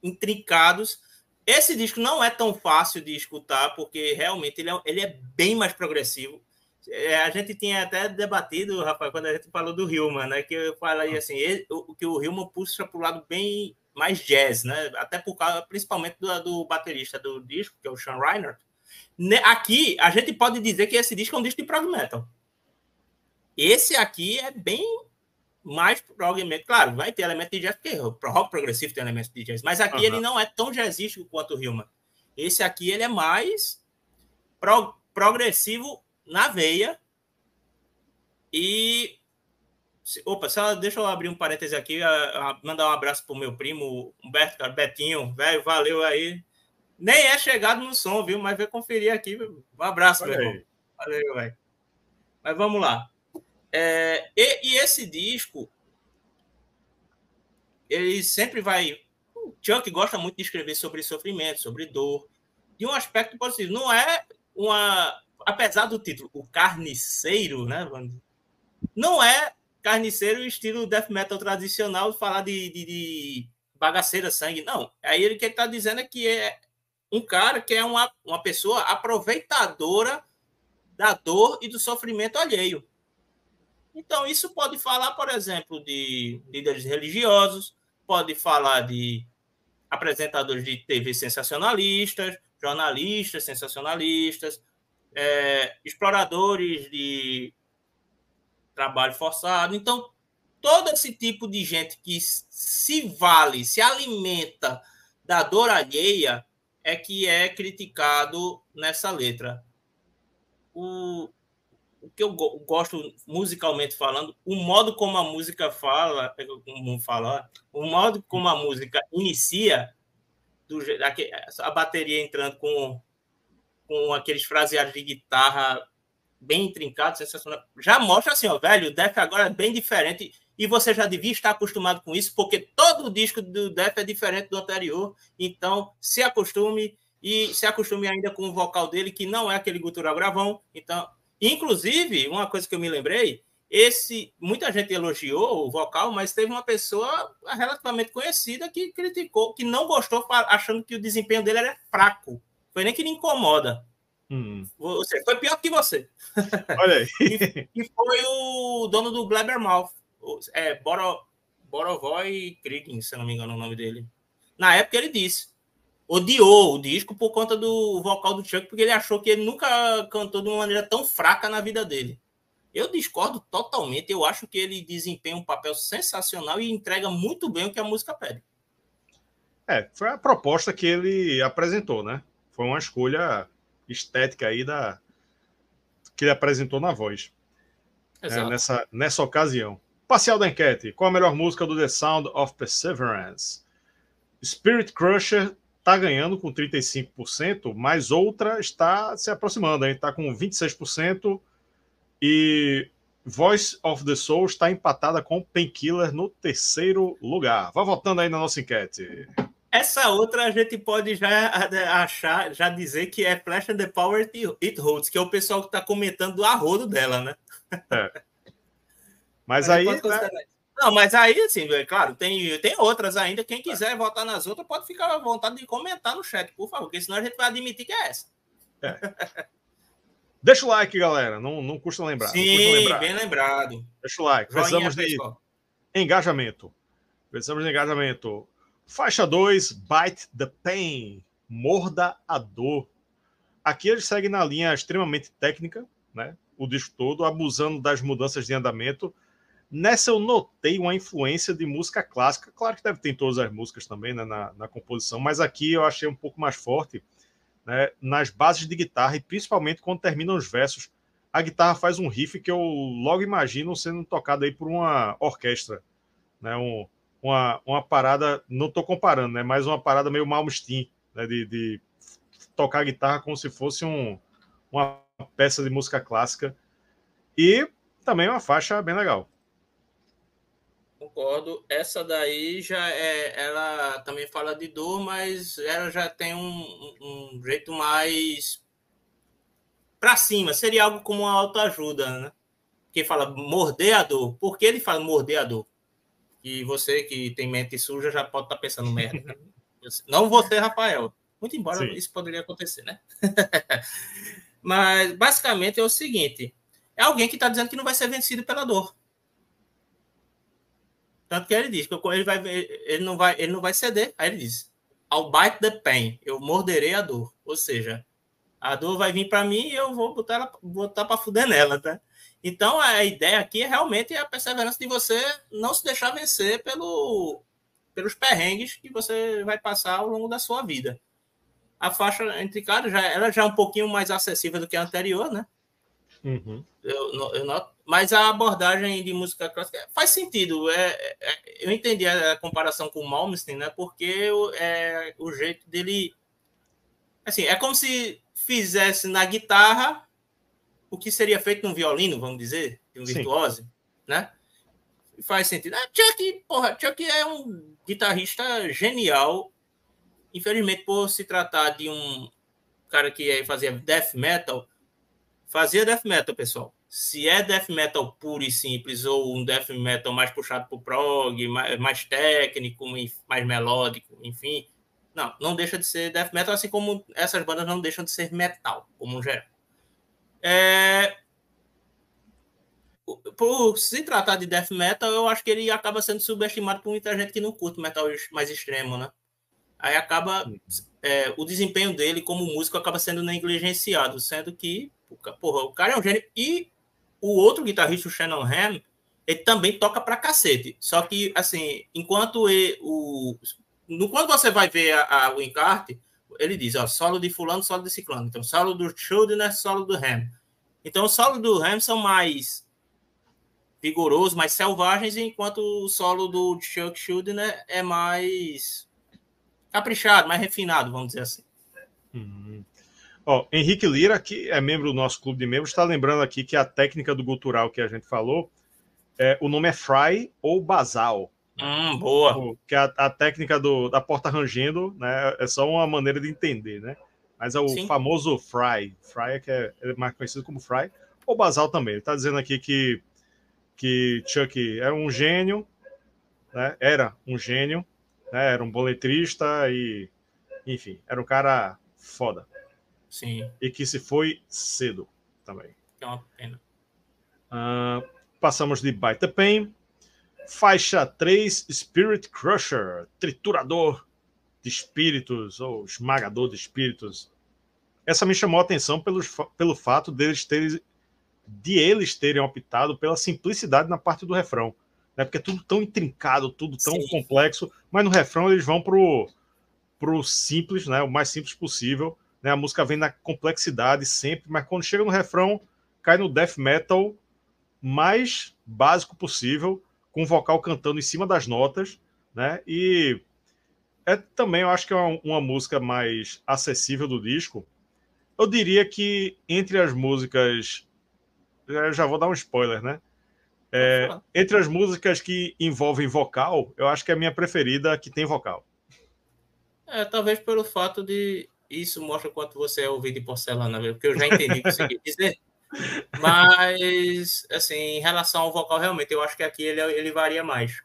intrincados. Esse disco não é tão fácil de escutar, porque realmente ele é, ele é bem mais progressivo. É, a gente tinha até debatido, Rafael, quando a gente falou do Hillman, né? Que eu falei assim, ele, o, que o Hillman puxa para o lado bem mais jazz, né? Até por causa, principalmente do, do baterista do disco, que é o Sean Reinhardt. Aqui, a gente pode dizer que esse disco é um disco de prog metal. Esse aqui é bem mais prog metal. Claro, vai ter elemento de jazz, porque o rock progressivo tem elementos de jazz, mas aqui uhum. ele não é tão jazzístico quanto o Hillman. Esse aqui ele é mais pro, progressivo na veia. E. Opa, só deixa eu abrir um parêntese aqui, a, a, mandar um abraço pro meu primo Humberto, cara, Betinho, velho, valeu aí. Nem é chegado no som, viu? Mas vai conferir aqui. Um abraço, Olha meu irmão. Valeu, velho. Mas vamos lá. É, e, e, esse disco, ele sempre vai. O Chuck gosta muito de escrever sobre sofrimento, sobre dor, de um aspecto positivo. Não é uma. Apesar do título, o carniceiro, né? Não é carniceiro estilo death metal tradicional, falar de, de, de bagaceira, sangue. Não. Aí ele que está dizendo é que é um cara que é uma, uma pessoa aproveitadora da dor e do sofrimento alheio. Então, isso pode falar, por exemplo, de líderes religiosos, pode falar de apresentadores de TV sensacionalistas, jornalistas sensacionalistas, é, exploradores de trabalho forçado. Então, todo esse tipo de gente que se vale, se alimenta da dor alheia, é que é criticado nessa letra. O, o que eu gosto musicalmente falando, o modo como a música fala, é como falar, o modo como a música inicia, do, a bateria entrando com, com aqueles fraseados de guitarra bem intrincados, sensacional, já mostra assim, ó, velho, o Def agora é bem diferente e você já devia estar acostumado com isso, porque todo o disco do Def é diferente do anterior, então se acostume e se acostume ainda com o vocal dele, que não é aquele gutural gravão, então Inclusive, uma coisa que eu me lembrei, esse muita gente elogiou o vocal, mas teve uma pessoa relativamente conhecida que criticou, que não gostou, achando que o desempenho dele era fraco. Foi nem que lhe incomoda. Hum. Você foi pior que você. Olha aí. e, foi o dono do Blabbermouth, é Boro, Borovoy Kriegin, se não me engano o nome dele. Na época ele disse odiou o disco por conta do vocal do Chuck, porque ele achou que ele nunca cantou de uma maneira tão fraca na vida dele. Eu discordo totalmente. Eu acho que ele desempenha um papel sensacional e entrega muito bem o que a música pede. É, foi a proposta que ele apresentou, né? Foi uma escolha estética aí da que ele apresentou na voz. É, nessa, nessa ocasião. Parcial da enquete. Qual a melhor música do The Sound of Perseverance? Spirit Crusher está ganhando com 35%, mas outra está se aproximando, está com 26%, e Voice of the Soul está empatada com Painkiller no terceiro lugar. Vá votando aí na nossa enquete. Essa outra a gente pode já achar, já dizer que é Flash and the Power It Holds, que é o pessoal que está comentando do arrodo dela, né? É. Mas aí. Né? Não, mas aí, assim, é claro, tem, tem outras ainda. Quem quiser votar nas outras, pode ficar à vontade de comentar no chat, por favor, porque senão a gente vai admitir que é essa. É. Deixa o like, galera. Não, não custa lembrar. Sim, custa lembrar. bem lembrado. Deixa o like. Precisamos de engajamento. Precisamos de engajamento. Faixa 2, Bite the Pain. Morda a dor. Aqui ele segue na linha extremamente técnica, né? O disco todo, abusando das mudanças de andamento Nessa eu notei uma influência de música clássica. Claro que deve ter em todas as músicas também né, na, na composição, mas aqui eu achei um pouco mais forte né, nas bases de guitarra e principalmente quando terminam os versos. A guitarra faz um riff que eu logo imagino sendo tocado aí por uma orquestra. Né, um, uma, uma parada, não estou comparando, né, mas uma parada meio Malmsteen, né, de, de tocar guitarra como se fosse um, uma peça de música clássica. E também uma faixa bem legal concordo. Essa daí já é, ela também fala de dor, mas ela já tem um, um jeito mais para cima. Seria algo como uma autoajuda, né? Que fala morder a dor. Por que ele fala morder a dor? E você que tem mente suja já pode estar tá pensando merda. Não você, Rafael. Muito embora Sim. isso poderia acontecer, né? mas basicamente é o seguinte: é alguém que está dizendo que não vai ser vencido pela dor. Tanto que ele diz que ele, vai, ele, não vai, ele não vai ceder. Aí ele diz: I'll bite the pain. Eu morderei a dor. Ou seja, A dor vai vir para mim e eu vou botar ela, botar para fuder nela, tá? Então a ideia aqui é realmente a perseverança de você não se deixar vencer pelo, pelos perrengues que você vai passar ao longo da sua vida. A faixa entre cada já ela já é um pouquinho mais acessível do que a anterior, né? Uhum. Eu, eu noto, mas a abordagem de música clássica faz sentido. É, é, eu entendi a comparação com o Malmsteen, né? Porque é o jeito dele, assim, é como se fizesse na guitarra o que seria feito num violino, vamos dizer, de um virtuose, né? Faz sentido. Ah, Chuck, porra, Chuck é um guitarrista genial. Infelizmente, por se tratar de um cara que fazia death metal, fazia death metal, pessoal. Se é death metal puro e simples ou um death metal mais puxado para o prog, mais, mais técnico, mais melódico, enfim, não, não deixa de ser death metal, assim como essas bandas não deixam de ser metal, como um geral. É... Por se tratar de death metal, eu acho que ele acaba sendo subestimado por muita gente que não curte metal mais extremo, né? Aí acaba. É, o desempenho dele como músico acaba sendo negligenciado, sendo que, porra, o cara é um gênio. E o outro guitarrista, o Shannon Ham, ele também toca pra cacete. Só que, assim, enquanto ele, o, quando você vai ver a, a, o encarte, ele diz, ó, solo de fulano, solo de ciclano. Então, solo do Schuldner, solo do Ham. Então, o solo do Ham são mais vigorosos, mais selvagens, enquanto o solo do Chuck Schuldner é mais caprichado, mais refinado, vamos dizer assim. Uhum. Ó, Henrique Lira, que é membro do nosso clube de membros, está lembrando aqui que a técnica do gutural que a gente falou, é, o nome é fry ou basal. Hum, boa. Que a, a técnica do, da porta rangendo, né? É só uma maneira de entender, né? Mas é o Sim. famoso Fry. Fry é que é, é, mais conhecido como Fry. Ou Basal também. Ele tá dizendo aqui que, que Chuck era um gênio, né? Era um gênio, né? Era um boletrista e, enfim, era um cara foda. Sim. E que se foi cedo também. É uma pena. Uh, passamos de Baita Pain Faixa 3, Spirit Crusher, triturador de espíritos ou esmagador de espíritos. Essa me chamou a atenção pelos, pelo fato deles terem, de eles terem optado pela simplicidade na parte do refrão. Né? Porque é tudo tão intrincado, tudo tão Sim. complexo, mas no refrão eles vão pro, pro simples, né? o mais simples possível. Né? A música vem na complexidade sempre, mas quando chega no refrão, cai no death metal mais básico possível com o vocal cantando em cima das notas, né? E é também, eu acho que é uma, uma música mais acessível do disco. Eu diria que entre as músicas, eu já vou dar um spoiler, né? É, entre as músicas que envolvem vocal, eu acho que é a minha preferida que tem vocal. É, talvez pelo fato de isso mostra quanto você é ouvido de porcelana, porque eu já entendi o que você quer dizer. Mas, assim, em relação ao vocal, realmente, eu acho que aqui ele, ele varia mais.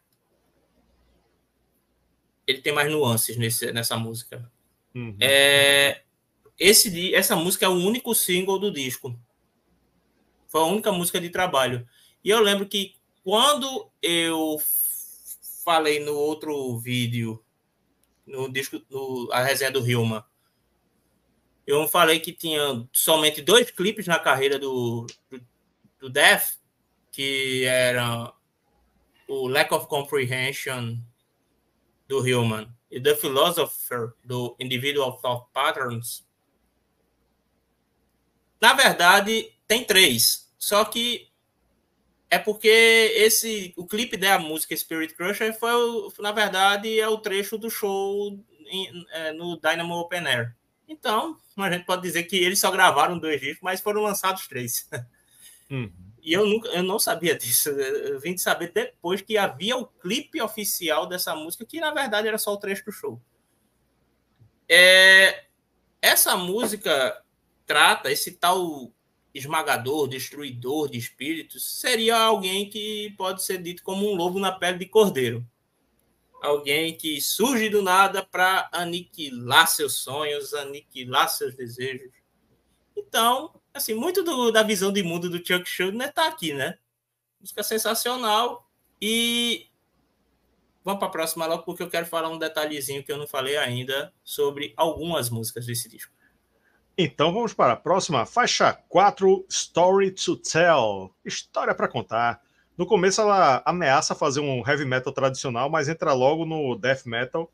Ele tem mais nuances nesse, nessa música. Uhum. É, esse, essa música é o único single do disco. Foi a única música de trabalho. E eu lembro que quando eu falei no outro vídeo, no disco, no, a resenha do Hilma, eu falei que tinha somente dois clipes na carreira do, do, do Death, que era o Lack of Comprehension do Human e The Philosopher do Individual Thought Patterns. Na verdade, tem três. Só que é porque esse o clipe da música Spirit Crusher foi, na verdade, é o trecho do show é, no Dynamo Open Air. Então, a gente pode dizer que eles só gravaram dois discos, mas foram lançados três. Uhum. E eu nunca, eu não sabia disso. Eu vim de saber depois que havia o clipe oficial dessa música, que na verdade era só o trecho do show. É, essa música trata esse tal esmagador, destruidor de espíritos, seria alguém que pode ser dito como um lobo na pele de cordeiro alguém que surge do nada para aniquilar seus sonhos, aniquilar seus desejos. Então, assim, muito do, da visão de mundo do Chuck Schuldiner está aqui, né? Música sensacional. E vamos para a próxima logo, porque eu quero falar um detalhezinho que eu não falei ainda sobre algumas músicas desse disco. Então vamos para a próxima, faixa 4, Story to Tell. História para contar. No começo ela ameaça fazer um heavy metal tradicional, mas entra logo no death metal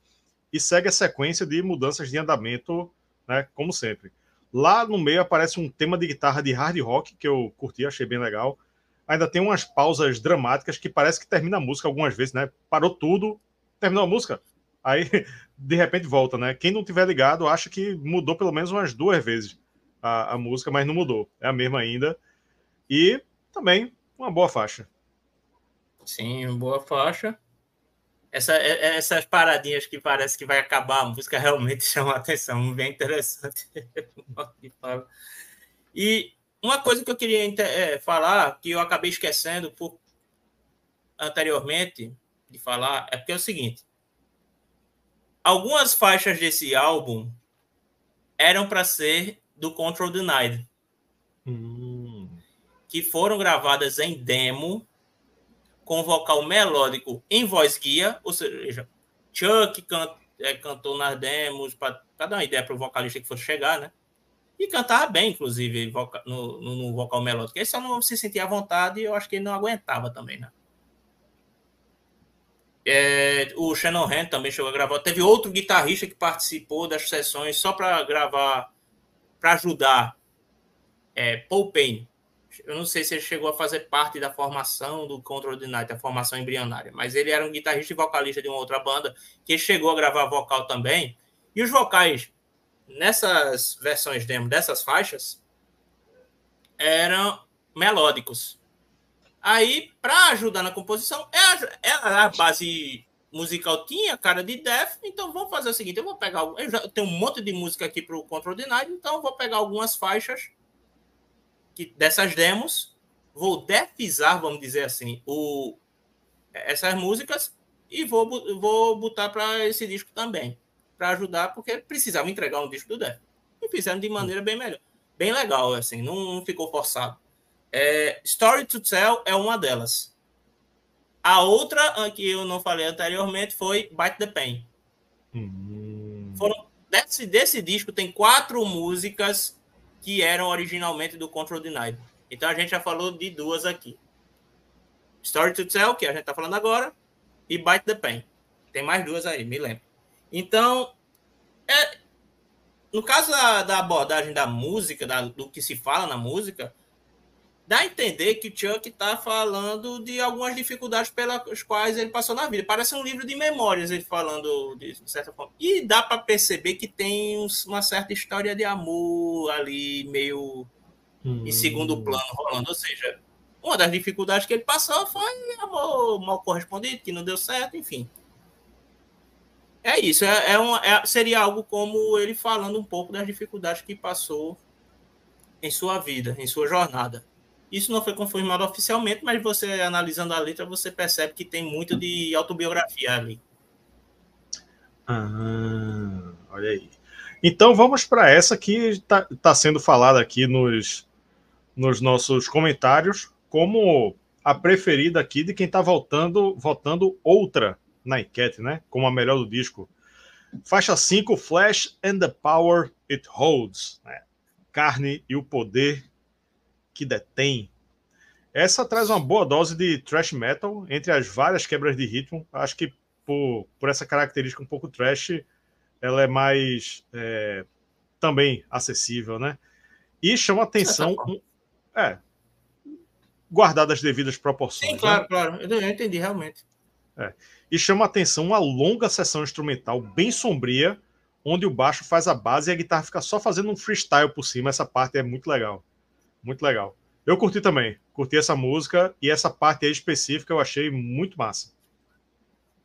e segue a sequência de mudanças de andamento, né, como sempre. Lá no meio aparece um tema de guitarra de hard rock que eu curti, achei bem legal. Ainda tem umas pausas dramáticas que parece que termina a música algumas vezes, né? Parou tudo, terminou a música. Aí, de repente, volta, né? Quem não tiver ligado, acha que mudou pelo menos umas duas vezes a, a música, mas não mudou. É a mesma ainda. E também uma boa faixa. Sim, boa faixa. Essa, é, é, essas paradinhas que parece que vai acabar a música realmente chamam a atenção, bem interessante. e uma coisa que eu queria é, falar, que eu acabei esquecendo por, anteriormente de falar, é porque é o seguinte: algumas faixas desse álbum eram para ser do Control Denied, hum. que foram gravadas em demo com vocal melódico em voz guia, ou seja, Chuck é, cantou nas demos para dar uma ideia para o vocalista que fosse chegar, né? E cantava bem, inclusive, no, no, no vocal melódico. Ele só não se sentia à vontade e eu acho que ele não aguentava também, né? É, o Shannon Hand também chegou a gravar. Teve outro guitarrista que participou das sessões só para gravar, para ajudar. É, Paul Payne eu não sei se ele chegou a fazer parte da formação do Control the Night, a formação embrionária, mas ele era um guitarrista e vocalista de uma outra banda que chegou a gravar vocal também. E os vocais nessas versões demo dessas faixas eram melódicos. Aí, para ajudar na composição, é a, é a, base musical tinha cara de death, então vamos fazer o seguinte: eu vou pegar. Eu já tenho um monte de música aqui para o Control the Night, então eu vou pegar algumas faixas que, dessas demos, vou defizar, vamos dizer assim, o, essas músicas e vou, vou botar para esse disco também, para ajudar, porque precisava entregar um disco do Def. E fizeram de maneira bem melhor. Bem legal, assim, não, não ficou forçado. É, Story to Tell é uma delas. A outra, que eu não falei anteriormente, foi Bite the Pain. Hum. Foram, desse, desse disco tem quatro músicas que eram originalmente do Control Denied. Então a gente já falou de duas aqui. Story to Tell, que a gente está falando agora, e Bite the Pain. Tem mais duas aí, me lembro. Então, é, no caso da, da abordagem da música, da, do que se fala na música, dá a entender que o Chuck está falando de algumas dificuldades pelas quais ele passou na vida. Parece um livro de memórias ele falando de, de certa forma. E dá para perceber que tem uma certa história de amor ali, meio hum. em segundo plano rolando. Ou seja, uma das dificuldades que ele passou foi amor mal correspondido, que não deu certo, enfim. É isso, é, é, uma, é seria algo como ele falando um pouco das dificuldades que passou em sua vida, em sua jornada. Isso não foi confirmado oficialmente, mas você analisando a letra, você percebe que tem muito de autobiografia ali. Ah, olha aí. Então vamos para essa que está tá sendo falada aqui nos, nos nossos comentários como a preferida aqui de quem está votando, votando outra na enquete, né? Como a melhor do disco. Faixa 5, Flash and the Power It Holds. Né? Carne e o poder que detém. Essa traz uma boa dose de thrash metal entre as várias quebras de ritmo. Acho que por, por essa característica um pouco thrash, ela é mais é, também acessível, né? E chama atenção. Um, é, guardadas as devidas proporções. Sim, claro, né? claro. Eu entendi realmente. É. E chama atenção uma longa sessão instrumental bem sombria, onde o baixo faz a base e a guitarra fica só fazendo um freestyle por cima. Essa parte é muito legal. Muito legal. Eu curti também. Curti essa música e essa parte aí específica eu achei muito massa.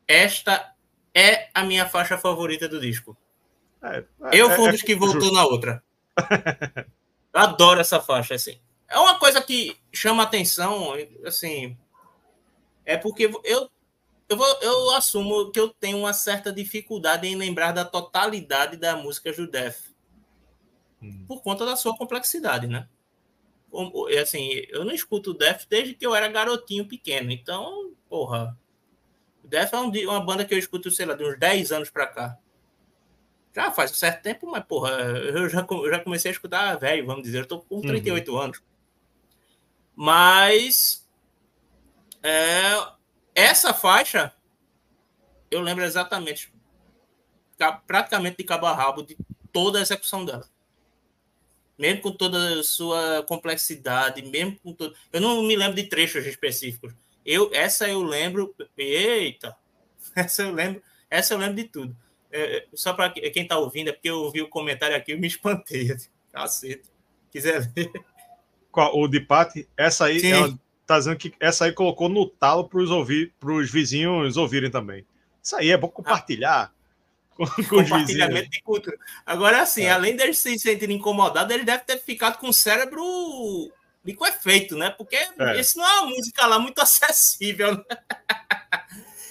Esta é a minha faixa favorita do disco. É, é, eu fui um é, dos que voltou justo. na outra. eu adoro essa faixa, assim. É uma coisa que chama atenção, assim, é porque eu eu, vou, eu assumo que eu tenho uma certa dificuldade em lembrar da totalidade da música Judef. Hum. Por conta da sua complexidade, né? Assim, eu não escuto o Def desde que eu era garotinho pequeno. Então, porra. O Def é um, uma banda que eu escuto, sei lá, de uns 10 anos pra cá. Já faz um certo tempo, mas, porra, eu já, eu já comecei a escutar velho, vamos dizer. Eu tô com 38 uhum. anos. Mas. É, essa faixa, eu lembro exatamente, praticamente de cabo a rabo, de toda a execução dela. Mesmo com toda a sua complexidade, mesmo com todo. Eu não me lembro de trechos específicos. Eu, essa eu lembro. Eita! Essa eu lembro. Essa eu lembro de tudo. É, só para quem está ouvindo, é porque eu ouvi o comentário aqui e me espantei. Cacete. Quiser ver. Qual, o de Pati? Essa aí, Sim. ela tá dizendo que essa aí colocou no talo para os ouvir, vizinhos ouvirem também. Isso aí é bom compartilhar. Ah. Com, com compartilhamento de cultura. Agora, assim, é. além deles se sentirem incomodados, eles devem ter ficado com o cérebro de com efeito, né? Porque é. esse não é uma música lá muito acessível. Né?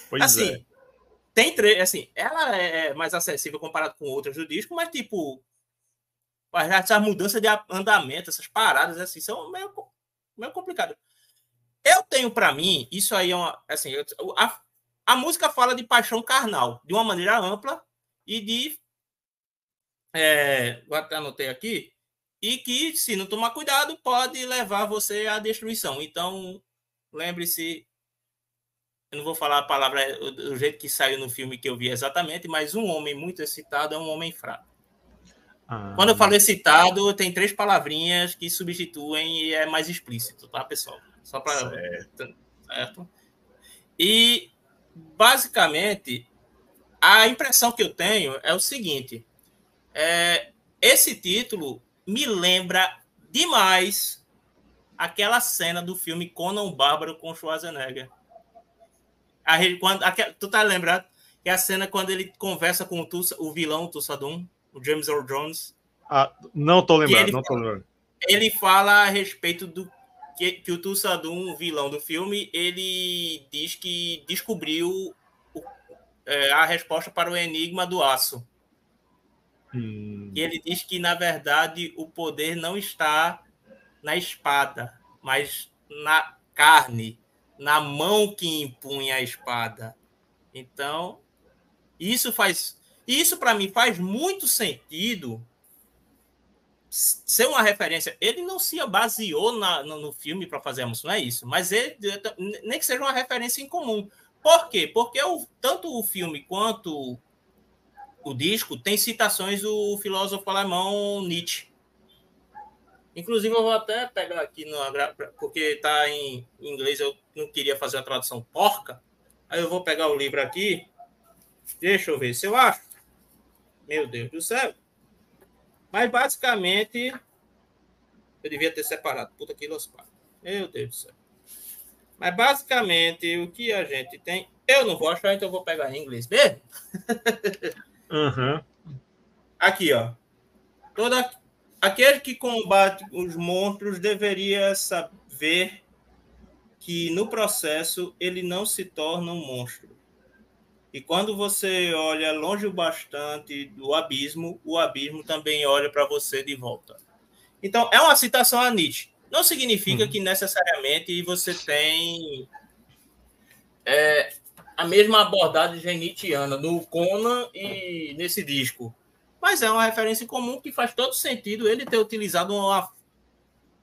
Pois assim, é. tem três, assim, ela é mais acessível comparado com outras do disco, mas tipo, essas mudanças de andamento, essas paradas assim, são meio, meio complicadas. Eu tenho para mim, isso aí é uma, assim, a, a música fala de paixão carnal, de uma maneira ampla e de é, até anotei aqui, e que, se não tomar cuidado, pode levar você à destruição. Então, lembre-se eu não vou falar a palavra do jeito que saiu no filme que eu vi exatamente, mas um homem muito excitado é um homem fraco. Ah, Quando eu falo excitado, tem três palavrinhas que substituem e é mais explícito, tá, pessoal? Só para. Certo. certo. E, basicamente, a impressão que eu tenho é o seguinte: é, esse título me lembra demais aquela cena do filme Conan Bárbaro com Schwarzenegger. A, quando, a, tu tá lembrado? Que é a cena quando ele conversa com o, Tussa, o vilão Tussadum, o James Earl Jones. Ah, não tô lembrado, não tô lembrado. Ele fala a respeito do que, que o Tussadum, o vilão do filme, ele diz que descobriu é, a resposta para o enigma do aço. Hum. E ele diz que, na verdade, o poder não está na espada, mas na carne, na mão que impunha a espada. Então, isso faz. Isso para mim faz muito sentido ser uma referência. Ele não se baseou na, no, no, filme para fazer a música, não é isso. Mas ele, nem que seja uma referência em comum. Por quê? Porque o, tanto o filme quanto o disco tem citações do filósofo alemão Nietzsche. Inclusive, eu vou até pegar aqui, no, porque está em inglês, eu não queria fazer a tradução porca. Aí eu vou pegar o livro aqui. Deixa eu ver se eu acho. Meu Deus do céu. Mas, basicamente, eu devia ter separado. Puta que los Meu Deus do céu. Mas, basicamente, o que a gente tem... Eu não vou achar, então eu vou pegar em inglês mesmo. Uhum. Aqui, ó. Toda aquele que combate os monstros deveria saber que no processo ele não se torna um monstro. E quando você olha longe o bastante do abismo, o abismo também olha para você de volta. Então, é uma citação a Nietzsche. Não significa uhum. que necessariamente você tem é, a mesma abordagem genitiana no Conan e nesse disco. Mas é uma referência comum que faz todo sentido ele ter utilizado uma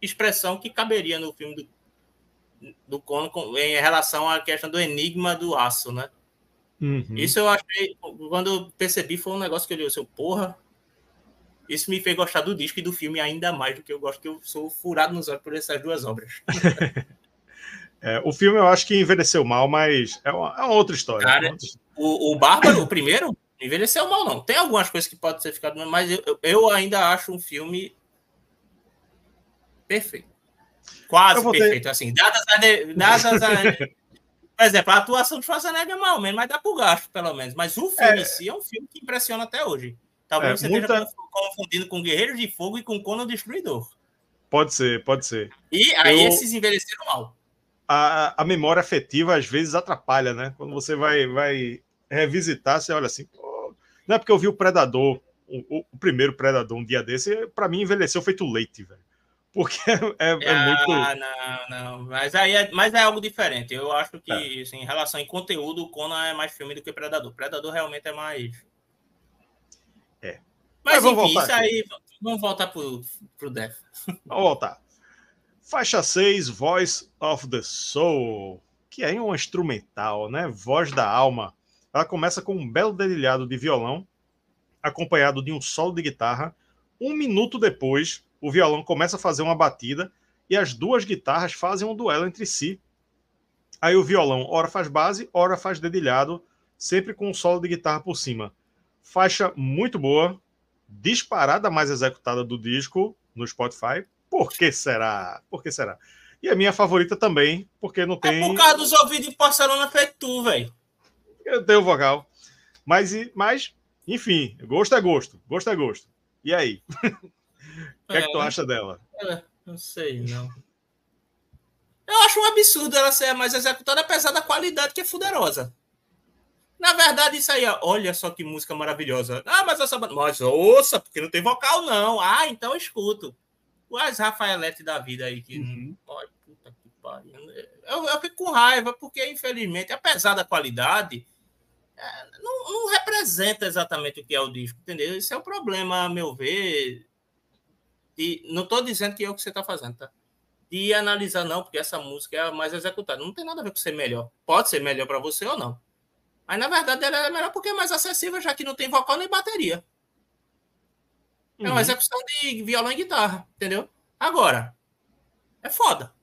expressão que caberia no filme do, do Conan em relação à questão do enigma do aço, né? Uhum. Isso eu achei, quando eu percebi, foi um negócio que eu disse, porra, isso me fez gostar do disco e do filme ainda mais do que eu gosto, que eu sou furado nos olhos por essas duas obras. É, o filme eu acho que envelheceu mal, mas é uma, é uma outra história. Cara, o, o Bárbaro, o primeiro, envelheceu mal, não. Tem algumas coisas que podem ser ficado, mas eu, eu ainda acho um filme perfeito. Quase perfeito, ter... assim. Dadas a, dadas a, por exemplo, a atuação de Schwarzenegger é mal menos, mas dá pro gasto, pelo menos. Mas o filme é... em si é um filme que impressiona até hoje. Talvez é, você muita... esteja confundindo com Guerreiros de Fogo e com Conan Destruidor. Pode ser, pode ser. E aí eu... esses envelheceram mal a, a memória afetiva às vezes atrapalha, né? Quando você vai, vai revisitar, você olha assim, pô, não é porque eu vi o Predador, o, o primeiro Predador um dia desse, para mim envelheceu feito leite, velho. Porque é, é ah, muito. Não, não, mas aí é, mas é algo diferente. Eu acho que, é. assim, em relação em conteúdo, o Conan é mais filme do que Predador. Predador realmente é mais. É. Mas, Mas enfim, voltar isso aqui. aí. Vamos voltar pro, pro Def. Vamos voltar. Faixa 6, Voice of the Soul, que é um instrumental, né? Voz da alma. Ela começa com um belo dedilhado de violão, acompanhado de um solo de guitarra. Um minuto depois, o violão começa a fazer uma batida e as duas guitarras fazem um duelo entre si. Aí o violão, ora faz base, ora faz dedilhado, sempre com um solo de guitarra por cima. Faixa muito boa, disparada mais executada do disco no Spotify. Por que será? Por que será? E a minha favorita também, porque não tem. É por causa dos ouvidos de Barcelona feito tu, velho. Eu tenho vogal. Mas, mas, enfim, gosto é gosto. Gosto é gosto. E aí? O que é, é que tu acha dela? É, não sei, não. Eu acho um absurdo ela ser mais executada, apesar da qualidade que é fuderosa. Na verdade, isso aí, olha só que música maravilhosa. Ah, mas essa. Mas ouça, porque não tem vocal, não. Ah, então eu escuto. As Rafaelete da vida aí, que. Uhum. Olha, puta que pariu. Eu, eu fico com raiva, porque, infelizmente, apesar da qualidade, é, não, não, representa exatamente o que é o disco, entendeu? Esse é o problema, a meu ver. E não estou dizendo que é o que você está fazendo, tá? De analisar, não, porque essa música é a mais executada. Não tem nada a ver com ser melhor. Pode ser melhor para você ou não. Mas na verdade ela é melhor porque é mais acessível, já que não tem vocal nem bateria. É uma uhum. execução de violão e guitarra, entendeu? Agora, é foda.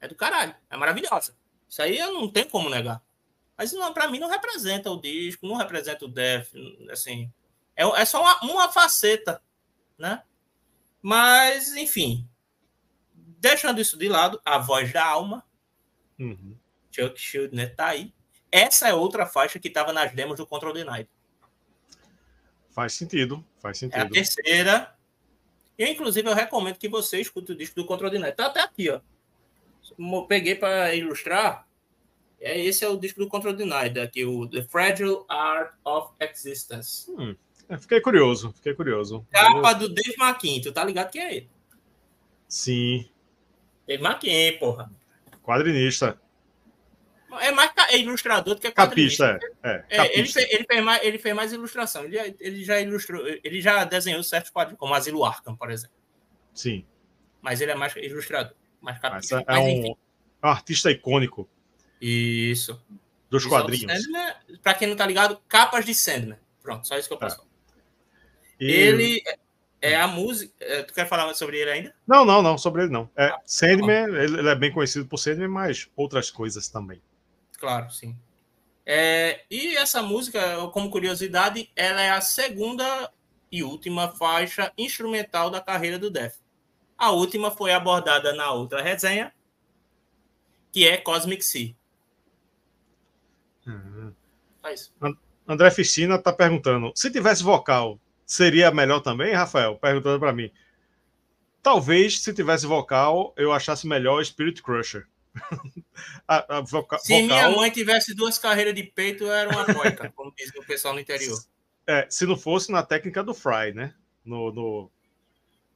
É do caralho. É maravilhosa. Isso aí eu não tenho como negar. Mas não, pra mim não representa o disco, não representa o Def, assim. É, é só uma, uma faceta, né? Mas, enfim. Deixando isso de lado, a voz da alma. Uhum. Chuck Schuldner tá aí. Essa é outra faixa que estava nas demos do Control Denied. Faz sentido, faz sentido. É a terceira. E, inclusive, eu recomendo que você escute o disco do Control Denied. Tá até aqui, ó. Eu peguei para ilustrar. É, esse é o disco do Control Denied, aqui, o The Fragile Art of Existence. Hum, fiquei curioso, fiquei curioso. Capa do Dave McKean, tu tá ligado que é ele? Sim. Dave McKean, porra. Quadrinista. É mais é ilustrador do que capista. É, é, é ele, fez, ele, fez mais, ele fez mais ilustração. Ele, ele já ilustrou, ele já desenhou certos quadrinhos, como Asilo Arkham, por exemplo. Sim. Mas ele é mais ilustrador, mais capista. É, Mas, um, é um artista icônico. Isso. Dos quadrinhos. Para quem não tá ligado, capas de Sandman. Pronto, só isso que eu posso é. falar. E... Ele é a música. É, tu quer falar sobre ele ainda? Não, não, não, sobre ele não. É, ah, Sandman, tá ele, ele é bem conhecido por Sandman, mas outras coisas também. Claro, sim. É, e essa música, como curiosidade, ela é a segunda e última faixa instrumental da carreira do Def. A última foi abordada na outra resenha, que é Cosmic Sea. Uhum. André Ficina está perguntando: se tivesse vocal, seria melhor também, Rafael? Perguntando para mim. Talvez, se tivesse vocal, eu achasse melhor Spirit Crusher a, a voca, Se vocal... minha mãe tivesse duas carreiras de peito, era uma coica, como diz o pessoal no interior. É, se não fosse na técnica do Fry, né? No, no,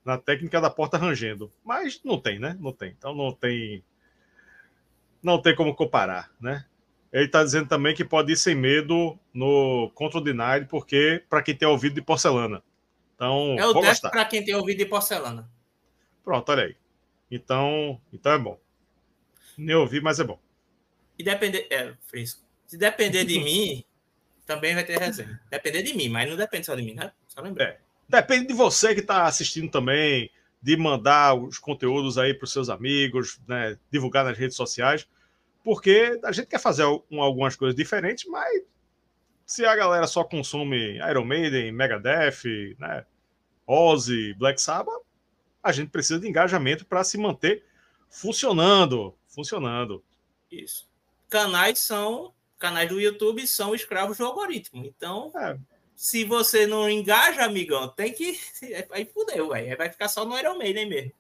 na técnica da porta rangendo. Mas não tem, né? Não tem. Então não tem. Não tem como comparar, né? Ele está dizendo também que pode ir sem medo no Control Denied, porque para quem tem ouvido de porcelana. Então, é o Death para quem tem ouvido de porcelana. Pronto, olha aí. Então, então é bom. Nem ouvi, mas é bom. E depender. É, fresco. Se depender de mim, também vai ter resenha. Depender de mim, mas não depende só de mim, né? Só lembrar. É. Depende de você que está assistindo também, de mandar os conteúdos aí para os seus amigos, né? divulgar nas redes sociais, porque a gente quer fazer algumas coisas diferentes, mas se a galera só consome Iron Maiden, Megadeth, né? Ozzy, Black Sabbath, a gente precisa de engajamento para se manter funcionando, funcionando. Isso. Canais são canais do YouTube são escravos do algoritmo. Então, é. se você não engaja, amigão, tem que aí fudeu, velho. Vai ficar só no Iron Maiden mesmo.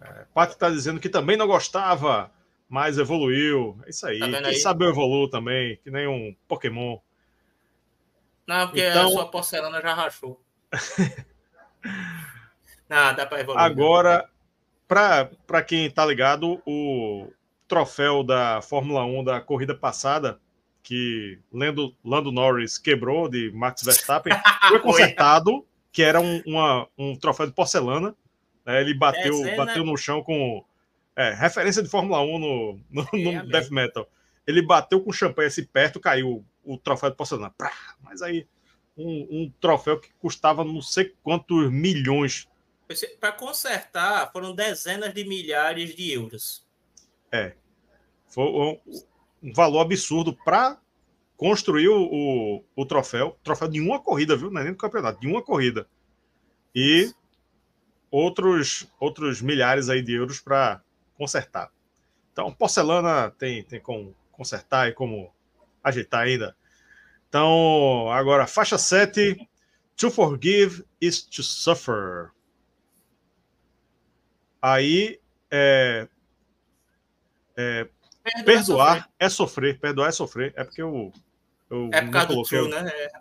É, Pato está dizendo que também não gostava, mas evoluiu. É isso aí. Tá Quem aí? sabe eu evoluo também, que nem um Pokémon. Não, porque então... a sua porcelana já rachou. não, dá para evoluir. Agora, para quem está ligado, o troféu da Fórmula 1 da corrida passada, que Lando, Lando Norris quebrou de Max Verstappen foi consertado, que era um, uma, um troféu de porcelana. Né? Ele bateu, bateu no chão com é, referência de Fórmula 1 no, no, no Death Metal. Ele bateu com champanhe assim perto, caiu o troféu de porcelana. Mas aí, um, um troféu que custava não sei quantos milhões. Para consertar, foram dezenas de milhares de euros. É. Foi um, um valor absurdo para construir o, o, o, troféu. Troféu de uma corrida, viu? Não é nem do campeonato, de uma corrida. E outros, outros milhares aí de euros para consertar. Então, porcelana tem, tem como consertar e como ajeitar ainda. Então, agora, faixa 7. To forgive is to suffer. Aí, é, é, perdoar, perdoar sofrer. é sofrer. Perdoar é sofrer. É porque eu. eu é por causa do true, né? É.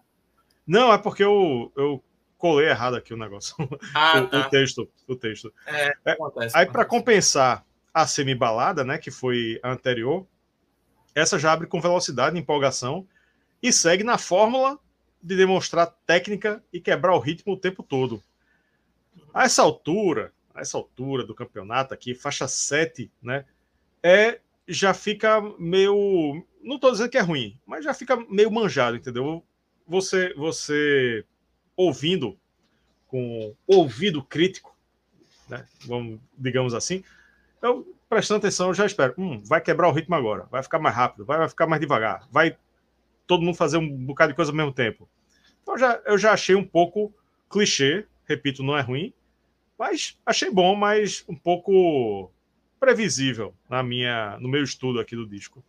Não, é porque eu, eu colei errado aqui o negócio. Ah, o, tá. o, texto. O texto. É, é, acontece, aí, para compensar a semi-balada, né, que foi a anterior, essa já abre com velocidade, empolgação e segue na fórmula de demonstrar técnica e quebrar o ritmo o tempo todo. A essa altura, a essa altura do campeonato aqui, faixa 7, né, é já fica meio, não estou dizendo que é ruim, mas já fica meio manjado, entendeu? Você você ouvindo com ouvido crítico, né, vamos digamos assim, eu, prestando atenção, eu já espero. Hum, vai quebrar o ritmo agora, vai ficar mais rápido, vai, vai ficar mais devagar, vai todo mundo fazer um bocado de coisa ao mesmo tempo. Então já, eu já achei um pouco clichê, repito, não é ruim, mas achei bom, mas um pouco previsível na minha, no meu estudo aqui do disco.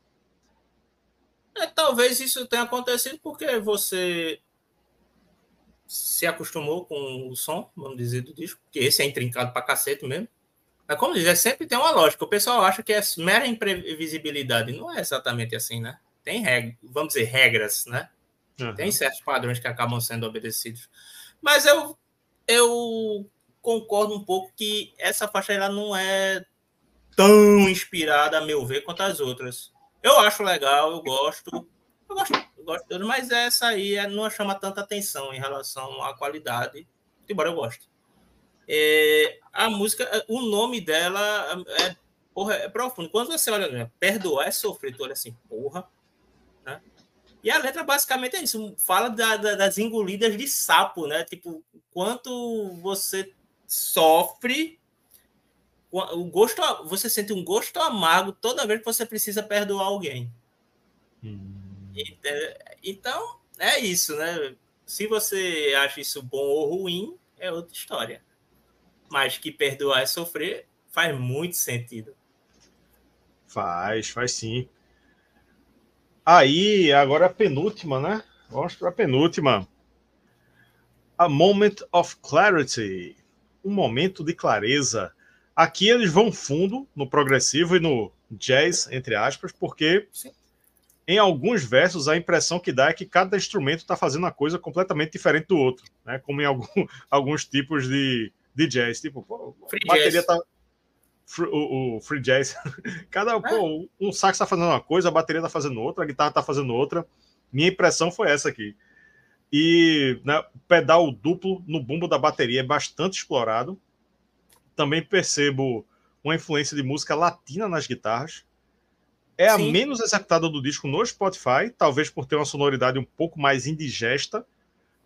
É, talvez isso tenha acontecido porque você se acostumou com o som, vamos dizer, do disco, que esse é intrincado pra cacete mesmo. Mas como diz, é sempre tem uma lógica. O pessoal acha que é mera imprevisibilidade. Não é exatamente assim, né? Tem regras, vamos dizer, regras, né? Uhum. Tem certos padrões que acabam sendo obedecidos. Mas eu, eu concordo um pouco que essa faixa ela não é tão inspirada, a meu ver, quanto as outras. Eu acho legal, eu gosto. Eu gosto, eu gosto mas essa aí é, não chama tanta atenção em relação à qualidade, embora eu goste. É, a música, o nome dela é, porra, é profundo. Quando você olha, né, perdoar é sofrer, tu olha assim, porra. Né? E a letra basicamente é isso, fala da, da, das engolidas de sapo, né? Tipo, quanto você sofre, o gosto, você sente um gosto amargo toda vez que você precisa perdoar alguém. Hum. Então, é isso, né? Se você acha isso bom ou ruim, é outra história mas que perdoar é sofrer faz muito sentido. Faz, faz sim. Aí, agora a penúltima, né? Vamos para a penúltima. A Moment of Clarity. Um momento de clareza. Aqui eles vão fundo no progressivo e no jazz, entre aspas, porque sim. em alguns versos a impressão que dá é que cada instrumento está fazendo uma coisa completamente diferente do outro, né? Como em algum, alguns tipos de, de jazz. Tipo, pô, free bateria jazz. tá. O, o, free jazz. Cada. É. Pô, um sax tá fazendo uma coisa, a bateria tá fazendo outra, a guitarra tá fazendo outra. Minha impressão foi essa aqui. E né, o pedal duplo no bumbo da bateria é bastante explorado. Também percebo uma influência de música latina nas guitarras. É Sim. a menos executada do disco no Spotify, talvez por ter uma sonoridade um pouco mais indigesta,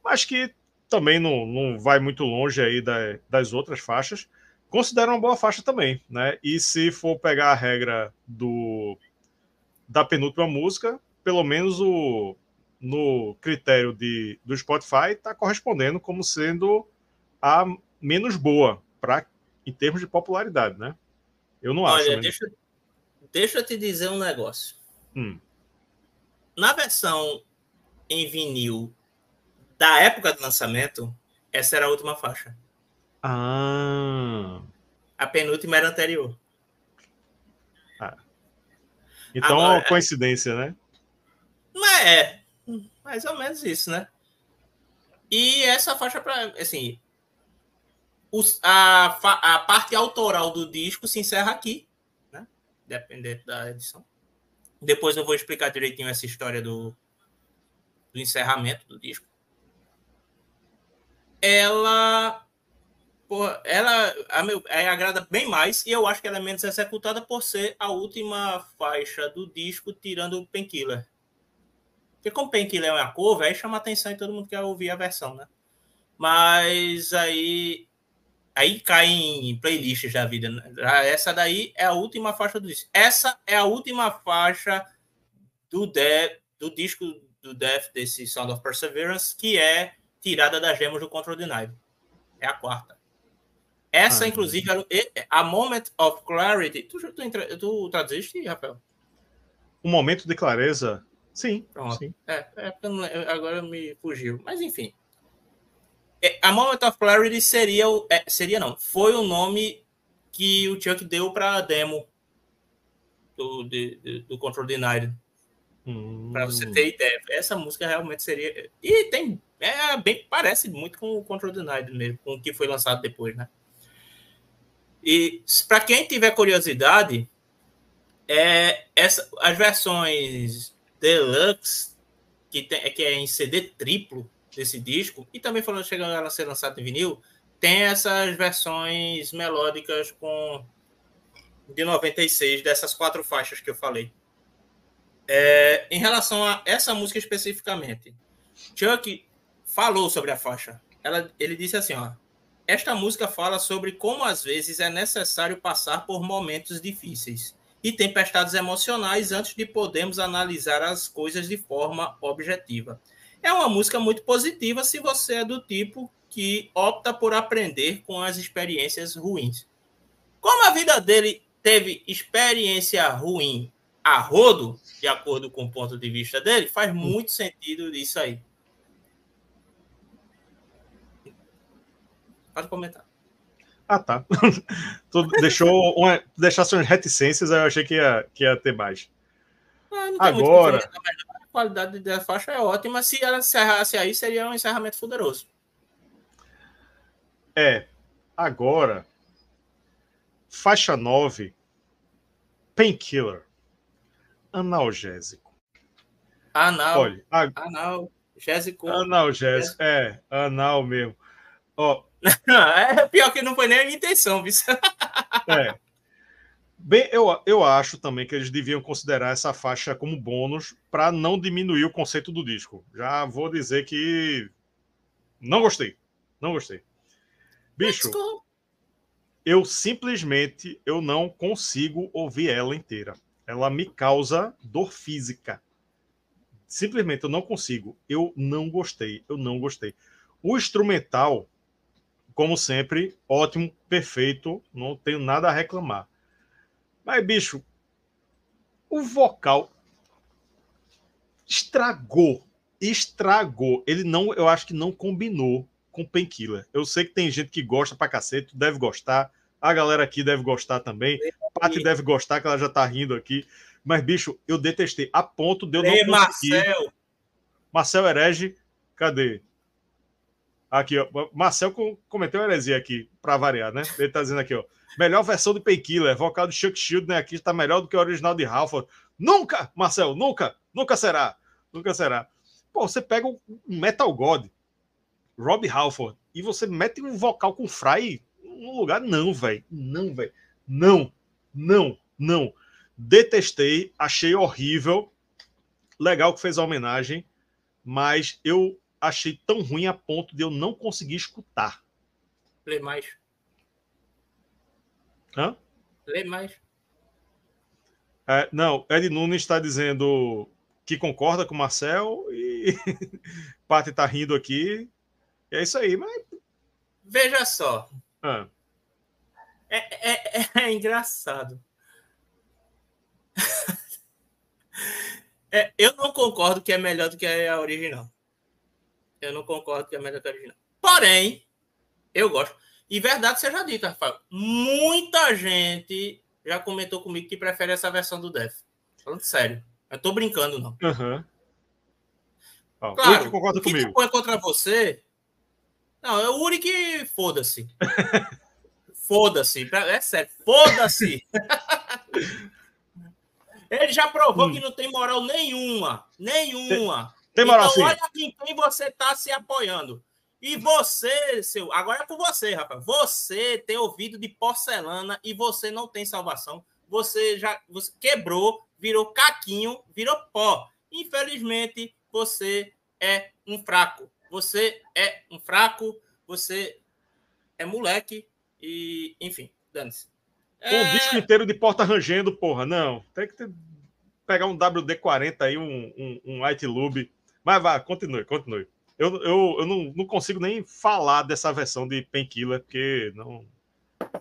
mas que também não, não vai muito longe aí da, das outras faixas. Considero uma boa faixa também, né? E se for pegar a regra do da penúltima música, pelo menos o no critério de, do Spotify está correspondendo como sendo a menos boa para em termos de popularidade, né? Eu não Olha, acho. Olha, né? deixa, deixa eu te dizer um negócio. Hum. Na versão em vinil da época do lançamento, essa era a última faixa. Ah. A penúltima era anterior. Ah. Então Agora, é uma coincidência, né? Mas é, mais ou menos isso, né? E essa faixa para assim, os, a, a parte autoral do disco se encerra aqui, né? Dependendo da edição. Depois eu vou explicar direitinho essa história do, do encerramento do disco. Ela porra, ela a meu, agrada bem mais e eu acho que ela é menos executada por ser a última faixa do disco, tirando o Painkiller. Porque como Painkiller é uma cover, aí chama atenção e todo mundo quer ouvir a versão, né? Mas aí aí cai em playlists da vida. Né? Essa daí é a última faixa do disco. Essa é a última faixa do, de, do disco do Death, desse Sound of Perseverance, que é tirada das gemas do Control Denied. É a quarta. Essa, ah, inclusive, era a Moment of Clarity. Tu, tu, tu traduziste, Rafael? Um momento de clareza? Sim. sim. É, é, agora me fugiu. Mas, enfim. É, a Moment of Clarity seria, é, seria não, foi o nome que o Chuck deu para a demo do, de, do Control Denied. Hum. Para você ter ideia. Essa música realmente seria. E tem. É bem. Parece muito com o Control Denied mesmo, com o que foi lançado depois, né? E para quem tiver curiosidade, é, essa, as versões deluxe, que, tem, que é em CD triplo desse disco, e também falando chegando a ser lançado em vinil, tem essas versões melódicas com de 96, dessas quatro faixas que eu falei. É, em relação a essa música especificamente, Chuck falou sobre a faixa. Ela, ele disse assim, ó, esta música fala sobre como às vezes é necessário passar por momentos difíceis e tempestades emocionais antes de podermos analisar as coisas de forma objetiva. É uma música muito positiva se você é do tipo que opta por aprender com as experiências ruins. Como a vida dele teve experiência ruim a rodo, de acordo com o ponto de vista dele, faz muito sentido isso aí. Pode comentar. Ah, tá. tu deixou uma, deixasse umas reticências, eu achei que ia, que ia ter mais. Ah, Agora. a qualidade da faixa é ótima. Se ela encerrasse aí, seria um encerramento poderoso. É. Agora, faixa 9, Painkiller. Analgésico. Anal. Olha, a... analgésico. Analgésico, é, anal mesmo. Ó, é pior que não foi nem a minha intenção, viu? é. Bem, eu, eu acho também que eles deviam considerar essa faixa como bônus para não diminuir o conceito do disco. Já vou dizer que não gostei. Não gostei. Bicho, eu simplesmente eu não consigo ouvir ela inteira. Ela me causa dor física. Simplesmente eu não consigo. Eu não gostei. Eu não gostei. O instrumental como sempre, ótimo, perfeito, não tenho nada a reclamar. Mas, bicho, o vocal estragou, estragou. Ele não, eu acho que não combinou com Painkiller. Eu sei que tem gente que gosta pra cacete, deve gostar. A galera aqui deve gostar também. Paty deve gostar, que ela já tá rindo aqui. Mas, bicho, eu detestei. A ponto de eu não Ei, conseguir... Marcel! Marcel Herege, cadê? Aqui, ó. Marcel cometeu uma heresia aqui, para variar, né? Ele tá dizendo aqui, ó. Melhor versão de Painkiller, vocal do Chuck Shield, né? Aqui está melhor do que o original de Halford. Nunca, Marcel, nunca, nunca será. Nunca será. Pô, você pega um Metal God, Rob Halford, e você mete um vocal com Fry no lugar, não, velho. Não, velho. Não, não, não. Detestei, achei horrível. Legal que fez a homenagem, mas eu achei tão ruim a ponto de eu não conseguir escutar. Lê mais. Hã? Lê mais. É, não, Ed Nunes está dizendo que concorda com o Marcel e Paty está rindo aqui. É isso aí, mas. Veja só. Ah. É, é, é, é engraçado. é, eu não concordo que é melhor do que a original. Eu não concordo que é melhor que a original. Porém, eu gosto. E verdade seja dita, Rafael. Muita gente já comentou comigo que prefere essa versão do Def. Falando sério. Eu tô brincando, não. Uhum. Oh, claro, Uri concorda o que comigo. põe contra você. Não, é o Uri que foda-se. foda-se. É sério. Foda-se. Ele já provou hum. que não tem moral nenhuma. Nenhuma. Tem, moral então, sim. olha em quem você está se apoiando. E você, seu. Agora é com você, rapaz. Você tem ouvido de porcelana e você não tem salvação. Você já você quebrou, virou caquinho, virou pó. Infelizmente, você é um fraco. Você é um fraco, você é moleque e, enfim, dane-se. É... Um disco inteiro de porta rangendo, porra. Não, tem que ter, pegar um WD-40 aí, um, um, um White Lube. Mas vá, continue, continue. Eu, eu, eu não, não consigo nem falar dessa versão de Painkiller, porque não.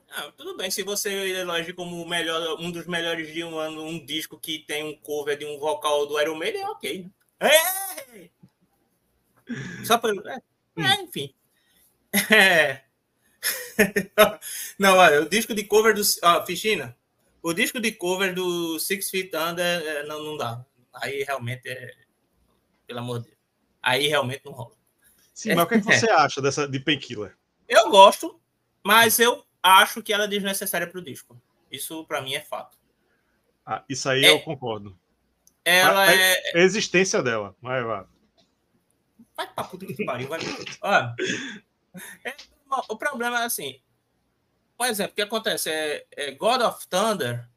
Ah, tudo bem, se você elege como melhor, um dos melhores de um ano, um disco que tem um cover de um vocal do Iron Maiden, é ok. É! Só para. É, enfim. É. não, olha, o disco de cover do. Ó, Fichina, o disco de cover do Six Feet Under é, não, não dá. Aí realmente é. Pelo amor de Deus. Aí realmente não rola. Sim, mas o que, é que você acha dessa de Painkiller? Eu gosto, mas eu acho que ela é desnecessária para o disco. Isso para mim é fato. Ah, isso aí é, eu concordo. Ela a, é. A existência dela. Vai, vai. Vai pra puta que pariu, vai. Olha, é, o problema é assim. Um exemplo, o que acontece? É, é God of Thunder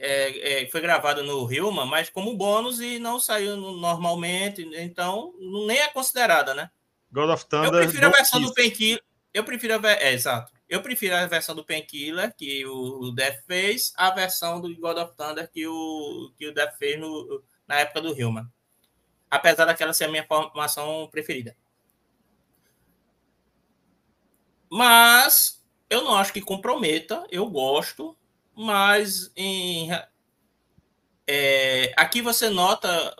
é, é, foi gravado no Hilma, mas como bônus e não saiu normalmente, então nem é considerada, né? God of Thunder. Eu prefiro a versão do Painkiller. Eu prefiro a é, exato. Eu prefiro a versão do Painkiller que o Death fez, a versão do God of Thunder que o que o Death fez no, na época do Hilma. Apesar daquela ser a minha formação preferida. Mas eu não acho que comprometa, eu gosto, mas em, é, aqui você nota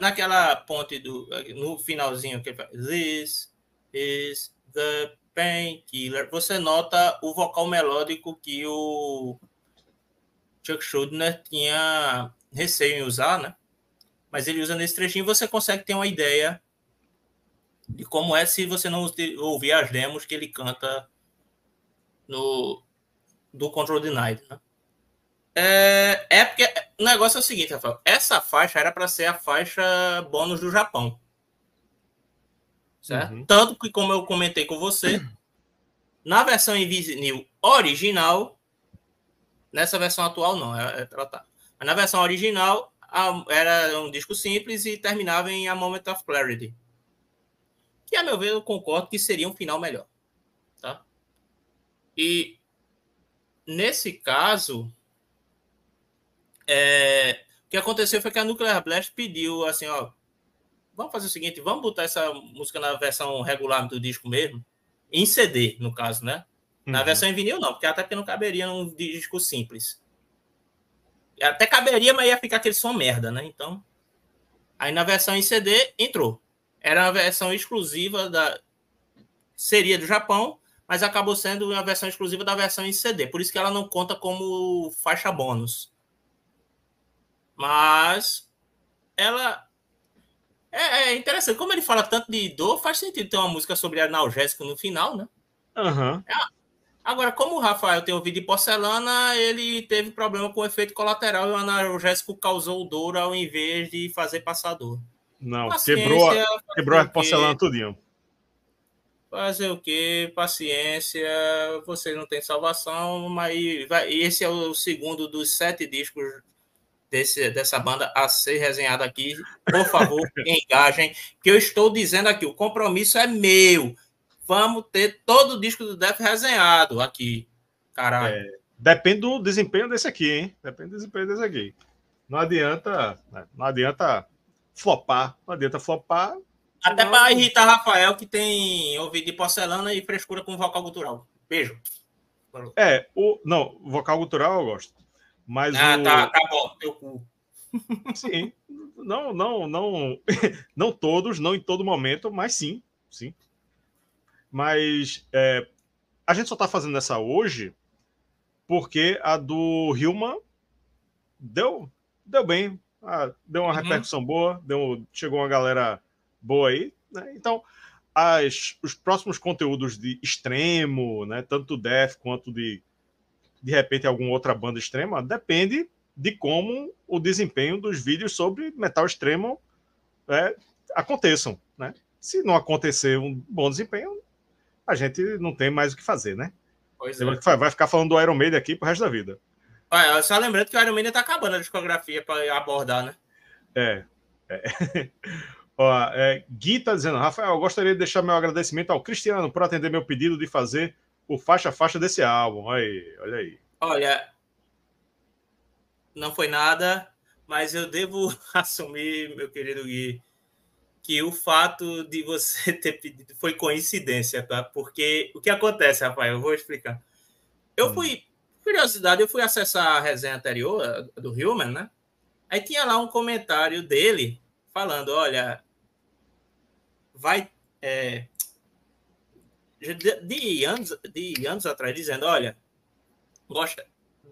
naquela ponte do no finalzinho que fala, This is the painkiller. Você nota o vocal melódico que o Chuck Schuldner tinha receio em usar, né? Mas ele usa nesse trechinho você consegue ter uma ideia de como é se você não ouvir as demos que ele canta no do Control Denied, né? É, é porque o negócio é o seguinte, Rafael. Essa faixa era para ser a faixa bônus do Japão. Certo? Uhum. Tanto que, como eu comentei com você, na versão Invisinil original, nessa versão atual não, é, é, ela tá. Mas na versão original era um disco simples e terminava em A Moment of Clarity. Que, a meu ver, eu concordo que seria um final melhor. Tá? E nesse caso, é, o que aconteceu foi que a Nuclear Blast pediu assim, ó, vamos fazer o seguinte, vamos botar essa música na versão regular do disco mesmo, em CD, no caso, né? Na uhum. versão em vinil não, porque até porque não caberia num disco simples. Até caberia, mas ia ficar aquele som merda, né? Então, aí na versão em CD entrou. Era uma versão exclusiva da seria do Japão, mas acabou sendo uma versão exclusiva da versão em CD. Por isso que ela não conta como faixa bônus. Mas ela é, é, interessante. Como ele fala tanto de dor, faz sentido ter uma música sobre analgésico no final, né? Uhum. É. Agora, como o Rafael tem ouvido de porcelana, ele teve problema com o efeito colateral e o analgésico causou dor ao invés de fazer passar dor. Não, quebrou, quebrou a porcelana tudinho. Fazer o quê? Paciência, vocês não têm salvação, mas vai, esse é o segundo dos sete discos desse, dessa banda a ser resenhada aqui. Por favor, engajem, que eu estou dizendo aqui, o compromisso é meu. Vamos ter todo o disco do Def resenhado aqui. Caralho. É, depende do desempenho desse aqui, hein? Depende do desempenho desse aqui. Não adianta, né, não adianta flopar, não adianta flopar. Até para irritar Rafael, que tem ouvido de porcelana e frescura com vocal cultural. Beijo. É, o não, vocal cultural eu gosto. Mas ah, o... tá, tá bom, teu cu. Sim, não, não, não, não todos, não em todo momento, mas sim, sim. Mas é, a gente só está fazendo essa hoje porque a do Hilma deu, deu bem, ah, deu uma uhum. repercussão boa, deu, chegou uma galera boa aí, né? Então, as, os próximos conteúdos de extremo, né, tanto do Death quanto de de repente alguma outra banda extrema, depende de como o desempenho dos vídeos sobre metal extremo é, aconteçam, né? Se não acontecer um bom desempenho, a gente não tem mais o que fazer, né? Pois é. Vai ficar falando do Iron Maiden aqui pro resto da vida. Olha, só lembrando que o Iron Maiden tá acabando a discografia para abordar, né? É. é. Ó, é, Gui tá dizendo, Rafael, eu gostaria de deixar meu agradecimento ao Cristiano por atender meu pedido de fazer o faixa-faixa desse álbum. Olha aí, olha aí. Olha, não foi nada, mas eu devo assumir, meu querido Gui, que o fato de você ter pedido foi coincidência, tá? Porque o que acontece, Rafael, eu vou explicar. Eu hum. fui, curiosidade, eu fui acessar a resenha anterior do Human, né? Aí tinha lá um comentário dele falando: olha, vai. É, de, anos, de anos atrás, dizendo: olha, gosta,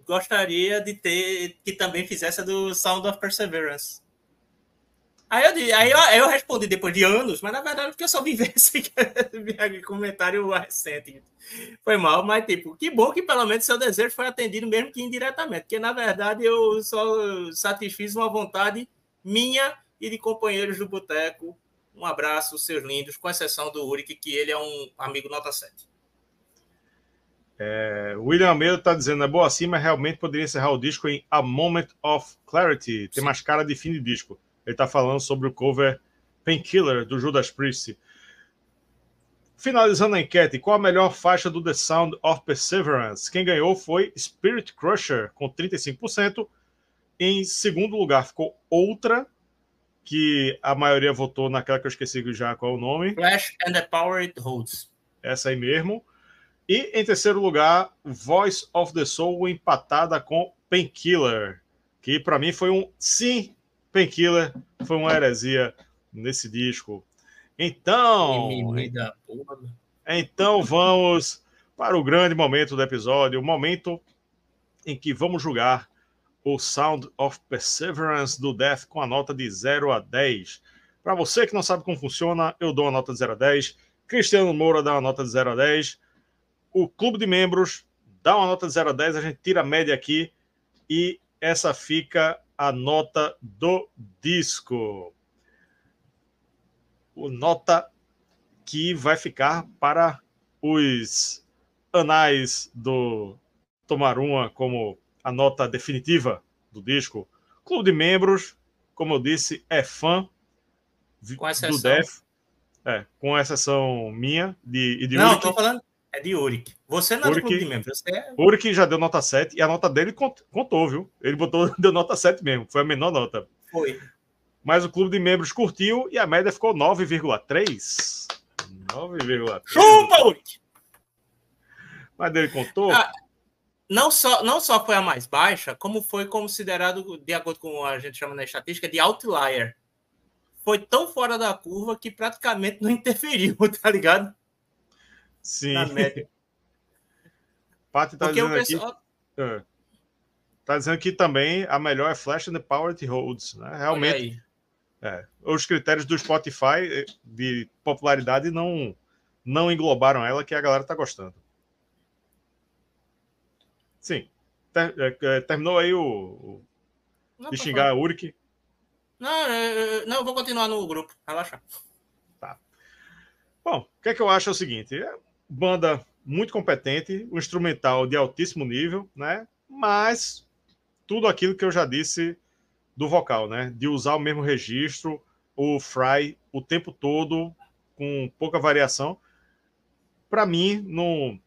gostaria de ter que também fizesse a do Sound of Perseverance. Aí eu, aí eu, eu respondi depois de anos, mas na verdade porque eu só ver esse comentário recente. Foi mal, mas tipo, que bom que pelo menos seu desejo foi atendido, mesmo que indiretamente, porque na verdade eu só satisfiz uma vontade minha e de companheiros do Boteco. Um abraço, seus lindos, com exceção do Uric, que ele é um amigo nota 7. É, William Almeida está dizendo, é boa assim, mas realmente poderia encerrar o disco em A Moment of Clarity. Tem Sim. mais cara de fim de disco. Ele está falando sobre o cover Painkiller do Judas Priest. Finalizando a enquete, qual a melhor faixa do The Sound of Perseverance? Quem ganhou foi Spirit Crusher, com 35%. Em segundo lugar ficou Outra, que a maioria votou naquela que eu esqueci já qual é o nome. Flash and the Power It Holds. Essa aí mesmo. E em terceiro lugar, Voice of the Soul empatada com Painkiller, que para mim foi um sim, Painkiller foi uma heresia nesse disco. Então, então vamos para o grande momento do episódio, o momento em que vamos julgar o Sound of Perseverance do Death com a nota de 0 a 10. Para você que não sabe como funciona, eu dou a nota de 0 a 10. Cristiano Moura dá uma nota de 0 a 10 o clube de membros dá uma nota de 0 a 10, a gente tira a média aqui e essa fica a nota do disco. O nota que vai ficar para os anais do Tomaruma como a nota definitiva do disco. Clube de membros, como eu disse, é fã do Def. É, com exceção minha de, de Não, estou falando, é de Uric. Você não é Uric, do clube de membros. Você é... Uric já deu nota 7 e a nota dele contou, viu? Ele botou, deu nota 7 mesmo. Foi a menor nota. Foi. Mas o clube de membros curtiu e a média ficou 9,3. 9,3. Chupa, Uric! Mas dele contou. Ah, não, só, não só foi a mais baixa, como foi considerado, de acordo com a gente chama na estatística, de outlier. Foi tão fora da curva que praticamente não interferiu, tá ligado? Sim. Na média. Paty tá Porque dizendo pessoal... aqui. É, tá dizendo que também a melhor é Flash and the Power It Holds. Né? Realmente. É, os critérios do Spotify eh, de popularidade não, não englobaram ela, que a galera tá gostando. Sim. Ter, é, terminou aí o, o não, de xingar a Uric? Não, não, eu vou continuar no grupo. Relaxa. Tá. Bom, o que é que eu acho é o seguinte: é, banda muito competente, um instrumental de altíssimo nível, né? Mas tudo aquilo que eu já disse do vocal, né? De usar o mesmo registro, o fry o tempo todo com pouca variação. Para mim, não,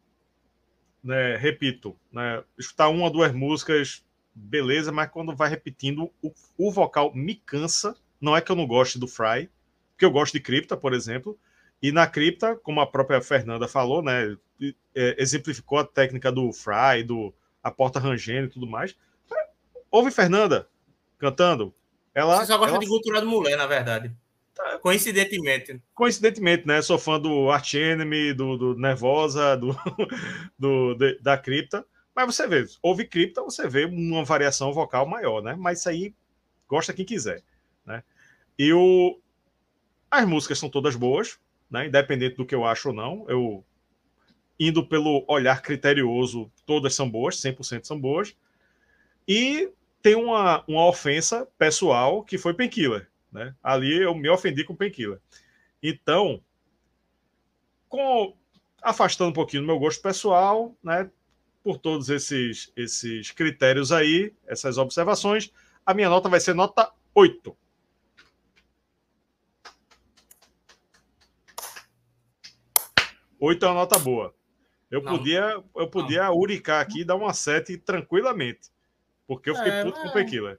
né, repito, né, escutar uma ou duas músicas, beleza, mas quando vai repetindo, o, o vocal me cansa. Não é que eu não goste do Fry, porque eu gosto de Cripta, por exemplo, e na cripta, como a própria Fernanda falou, né, é, exemplificou a técnica do fry, do a porta rangendo e tudo mais. Houve Fernanda cantando. Ela, Você só gosta ela... de cultura do mulher, na verdade. Coincidentemente. Coincidentemente, né? Sou fã do Arch Enemy, do, do Nervosa, do, do, de, da cripta. Mas você vê, houve cripta, você vê uma variação vocal maior, né? Mas isso aí gosta quem quiser, né? E o... as músicas são todas boas, né? independente do que eu acho ou não. Eu indo pelo olhar criterioso, todas são boas, 100% são boas. E tem uma, uma ofensa pessoal que foi Painkiller. Né? Ali eu me ofendi com Painkiller. Então, com, afastando um pouquinho do meu gosto pessoal, né? por todos esses, esses critérios aí, essas observações, a minha nota vai ser nota 8. Oito é uma nota boa. Eu Não. podia, eu podia Não. uricar aqui e dar uma 7 tranquilamente. Porque eu fiquei é, puto mas... com o Pequila.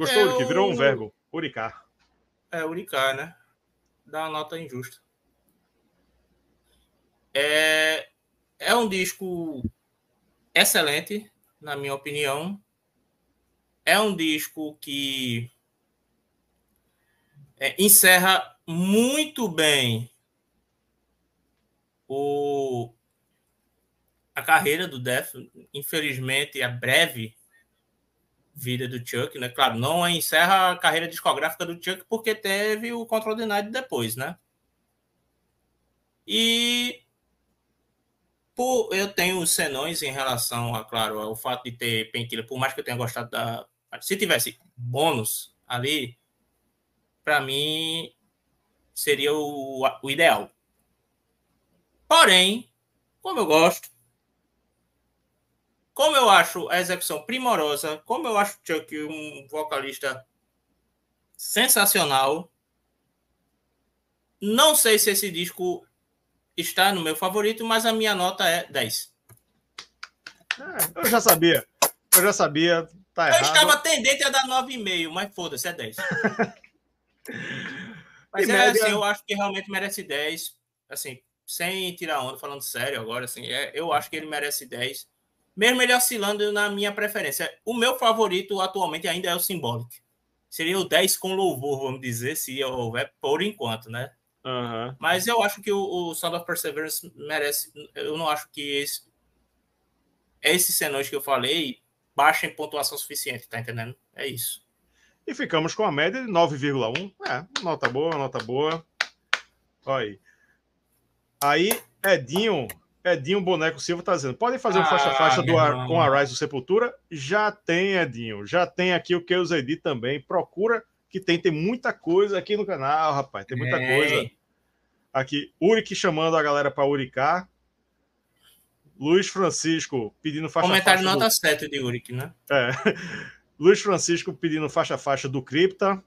Gostou, é, Virou um verbo. Uricar. É, uricar, né? Dá uma nota injusta. É, é um disco excelente, na minha opinião. É um disco que é, encerra muito bem o, a carreira do Def. Infelizmente, a breve vida do Chuck, né? Claro, não encerra a carreira discográfica do Chuck porque teve o Control Denied depois, né? E por, eu tenho senões em relação a, claro, ao fato de ter Painkiller, por mais que eu tenha gostado da. Se tivesse bônus ali, para mim seria o, o ideal. Porém, como eu gosto, como eu acho a execução primorosa, como eu acho o Chuck um vocalista sensacional, não sei se esse disco está no meu favorito, mas a minha nota é 10. É, eu já sabia. Eu já sabia. Tá eu errado. estava tendente a dar 9,5, mas foda-se, é 10. mas é média... assim, eu acho que realmente merece 10. Assim, sem tirar onda, falando sério agora, assim, é, eu acho que ele merece 10. Mesmo ele oscilando na minha preferência. O meu favorito atualmente ainda é o Symbolic. Seria o 10 com louvor, vamos dizer, se houver por enquanto, né? Uhum. Mas eu acho que o, o Sound of Perseverance merece. Eu não acho que esse, esses senões que eu falei baixem pontuação suficiente, tá entendendo? É isso. E ficamos com a média de 9,1. É, nota boa, nota boa. Olha aí. Aí, Edinho, Edinho Boneco Silva tá dizendo: podem fazer um faixa-faixa ah, com a Rise do Sepultura? Já tem, Edinho. Já tem aqui o que eu Zedi também. Procura que tem, tem muita coisa aqui no canal, rapaz. Tem muita é. coisa. Aqui, Uric chamando a galera para Uricar. Luiz Francisco pedindo faixa Comentário faixa nota do... 7 de Uric, né? É. Luiz Francisco pedindo faixa faixa do Cripta.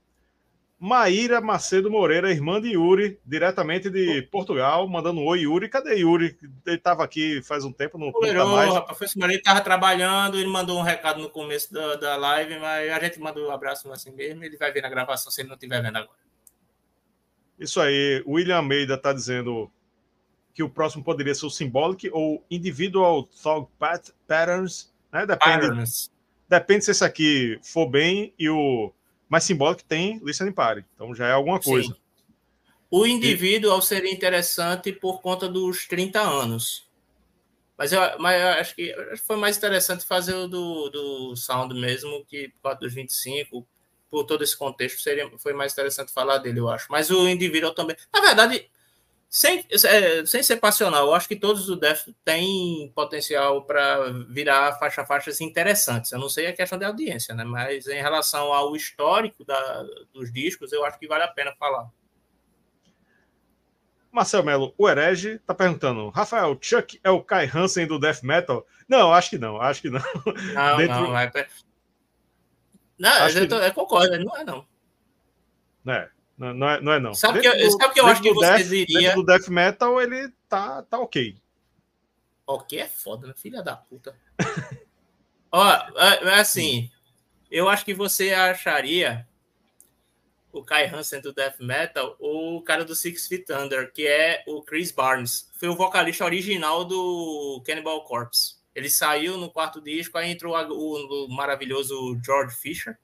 Maíra Macedo Moreira, irmã de Yuri, diretamente de Portugal, mandando um oi, Yuri. Cadê Yuri? Ele estava aqui faz um tempo, não, Polerou, tá mais. Rapaz, foi ele estava trabalhando, ele mandou um recado no começo da, da live, mas a gente mandou um abraço assim mesmo, ele vai ver na gravação se ele não estiver vendo agora. Isso aí, William Almeida está dizendo que o próximo poderia ser o Symbolic ou Individual Thought Patterns, né? Depende, Patterns. depende se esse aqui for bem e o mas Symbolic tem Listening Party, então já é alguma coisa. Sim. O indivíduo e... seria interessante por conta dos 30 anos. Mas eu, mas eu acho que foi mais interessante fazer o do, do Sound mesmo, que por causa dos 25, por todo esse contexto, seria, foi mais interessante falar dele, eu acho. Mas o indivíduo também. Na verdade, sem, é, sem ser passional, eu acho que todos do Def têm potencial para virar faixa-faixas interessantes. Eu não sei a questão de audiência, né? Mas em relação ao histórico da, dos discos, eu acho que vale a pena falar. Marcel Melo, o Herege, tá perguntando: Rafael, Chuck é o Kai Hansen do Death Metal? Não, acho que não, acho que não. Não, Dentro... não, é... Não, acho eu, que... eu concordo, não é não. É. Não, não, é, não é não. Sabe que, eu, sabe que eu acho que vocês death, iriam... Do Death Metal, ele tá, tá ok. Ok é foda, né? Filha da puta. Ó, é, é assim, eu acho que você acharia o Kai Hansen do Death Metal o cara do Six Feet Under, que é o Chris Barnes. Foi o vocalista original do Cannibal Corpse. Ele saiu no quarto disco, aí entrou o, o maravilhoso George Fisher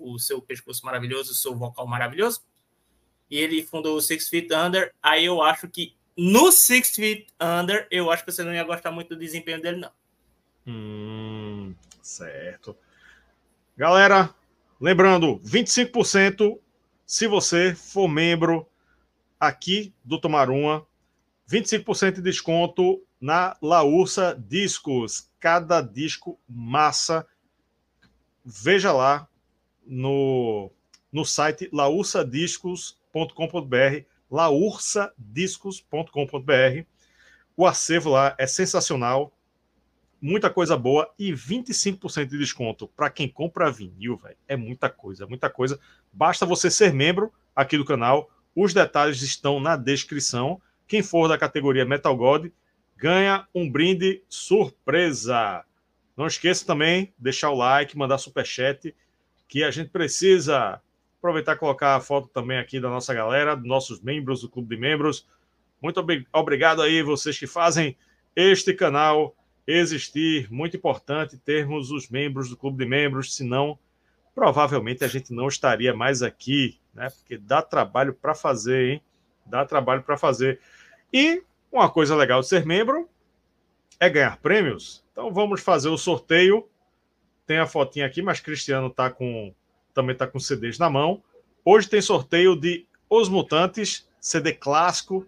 o seu pescoço maravilhoso, o seu vocal maravilhoso. E ele fundou o Six Feet Under. Aí eu acho que no Six Feet Under, eu acho que você não ia gostar muito do desempenho dele, não. Hum, certo. Galera, lembrando, 25% se você for membro aqui do Tomaruma, 25% de desconto na Laursa Discos. Cada disco massa. Veja lá no, no site laursadiscos.com.br, laursadiscos.com.br. O acervo lá é sensacional, muita coisa boa e 25% de desconto para quem compra vinil, velho. É muita coisa, muita coisa. Basta você ser membro aqui do canal. Os detalhes estão na descrição. Quem for da categoria Metal God ganha um brinde surpresa. Não esqueça também deixar o like, mandar super chat, que a gente precisa aproveitar e colocar a foto também aqui da nossa galera, dos nossos membros do clube de membros. Muito obrigado aí vocês que fazem este canal existir. Muito importante termos os membros do clube de membros, senão provavelmente a gente não estaria mais aqui, né? Porque dá trabalho para fazer, hein? Dá trabalho para fazer. E uma coisa legal de ser membro é ganhar prêmios. Então vamos fazer o sorteio. Tem a fotinha aqui, mas Cristiano tá com também está com CDs na mão. Hoje tem sorteio de Os Mutantes, CD clássico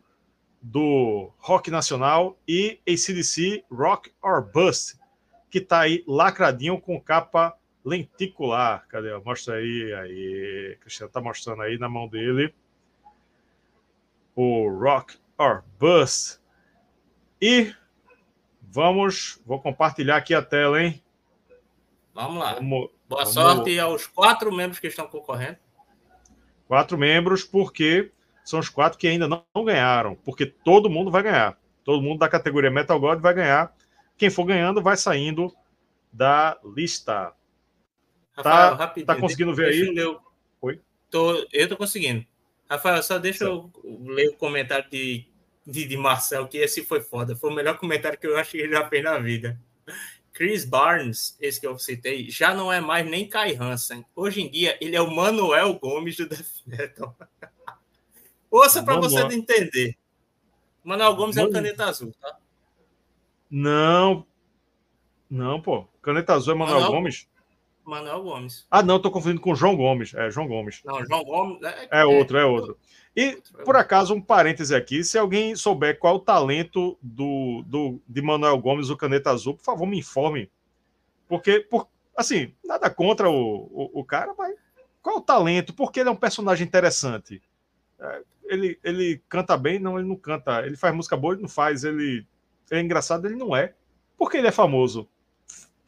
do Rock Nacional e ACDC Rock or Bust, que está aí lacradinho com capa lenticular. Cadê? Mostra aí, aí. Cristiano está mostrando aí na mão dele. O Rock or Bust. E vamos, vou compartilhar aqui a tela, hein? Vamos lá. Vamos, Boa vamos... sorte aos quatro membros que estão concorrendo. Quatro membros, porque são os quatro que ainda não, ganharam, porque todo mundo vai ganhar. Todo mundo da categoria Metal God vai ganhar. Quem for ganhando vai saindo da lista. Rafael, tá, rapidinho, tá conseguindo ver aí? Eu, Oi? Tô, eu tô conseguindo. Rafael, só deixa certo. eu ler o comentário de de, de Marcel, que esse foi foda. Foi o melhor comentário que eu acho que ele já fez na vida. Chris Barnes, esse que eu citei, já não é mais nem Kai Hansen. Hoje em dia, ele é o Manuel Gomes do Death Metal. Ouça para você entender. Manuel Gomes Mano... é o caneta azul, tá? Não. Não, pô. Caneta azul é Manuel, Manuel Gomes? Manuel Gomes. Ah, não, tô confundindo com João Gomes. É, João Gomes. Não, João Gomes. É, é outro, é outro. E, por acaso, um parêntese aqui: se alguém souber qual é o talento do, do, de Manuel Gomes, o Caneta Azul, por favor, me informe. Porque, por, assim, nada contra o, o, o cara, mas qual é o talento? Porque ele é um personagem interessante. É, ele, ele canta bem? Não, ele não canta. Ele faz música boa? Ele não faz. Ele é engraçado? Ele não é. Porque ele é famoso.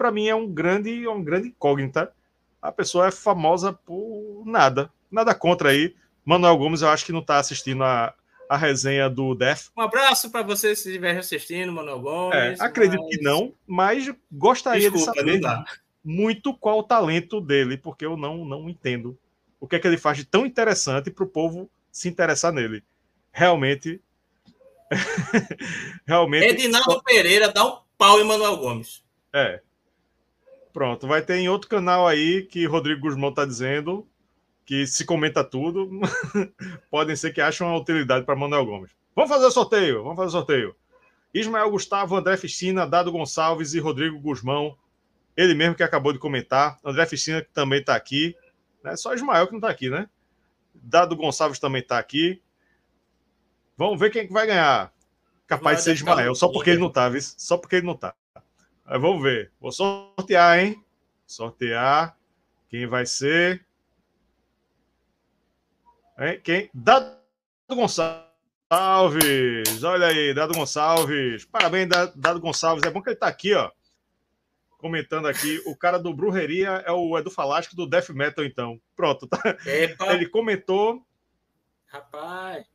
Para mim, é um grande, é um grande incógnita. A pessoa é famosa por nada. Nada contra aí Manuel Gomes, eu acho que não está assistindo a, a resenha do Def. Um abraço para você se estiver assistindo, Manuel Gomes. É, acredito mas... que não, mas gostaria Desculpa, de saber muito qual o talento dele, porque eu não, não entendo o que é que ele faz de tão interessante para o povo se interessar nele. Realmente. realmente. Edinaldo Pereira dá um pau em Manuel Gomes. É. Pronto, vai ter em outro canal aí que Rodrigo Guzmão está dizendo que se comenta tudo, podem ser que achem uma utilidade para Manuel Gomes. Vamos fazer o sorteio, vamos fazer o sorteio. Ismael Gustavo, André Ficina, Dado Gonçalves e Rodrigo Guzmão. Ele mesmo que acabou de comentar. André Ficina que também está aqui. Né? Só Ismael que não está aqui, né? Dado Gonçalves também está aqui. Vamos ver quem é que vai ganhar. Capaz de ser Ismael, só porque ele não está, só porque ele não está. Mas vamos ver. Vou sortear, hein? Sortear. Quem vai ser? Hein? Quem? Dado Gonçalves. Olha aí, Dado Gonçalves. Parabéns, Dado Gonçalves. É bom que ele está aqui, ó. Comentando aqui. O cara do Brujeria é o Edu Falasco do Death Metal, então. Pronto. Tá? Ele comentou. Rapaz.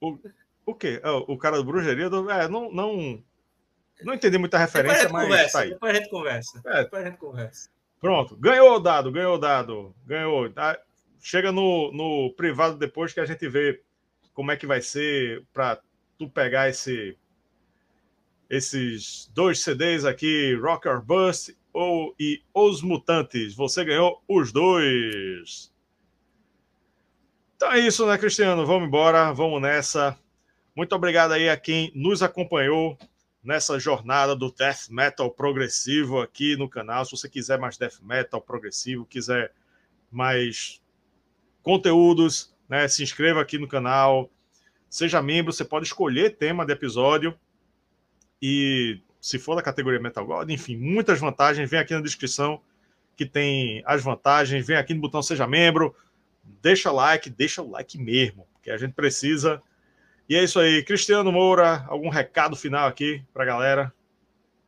O, o quê? É, o cara do Brujeria. Do... É, não, não, não entendi muita referência, mas conversa, tá aí. Depois a gente conversa. É. Depois a gente conversa. Pronto. Ganhou o dado, ganhou o dado. Ganhou. Tá? Chega no, no privado depois que a gente vê como é que vai ser para tu pegar esse esses dois CDs aqui, Rocker Bust ou e Os Mutantes. Você ganhou os dois. Então é isso, né, Cristiano? Vamos embora, vamos nessa. Muito obrigado aí a quem nos acompanhou nessa jornada do death metal progressivo aqui no canal. Se você quiser mais death metal progressivo, quiser mais conteúdos, né? Se inscreva aqui no canal, seja membro, você pode escolher tema de episódio. E se for da categoria Metal God, enfim, muitas vantagens. Vem aqui na descrição que tem as vantagens. Vem aqui no botão Seja Membro. Deixa like, deixa o like mesmo, porque a gente precisa. E é isso aí. Cristiano Moura, algum recado final aqui para a galera?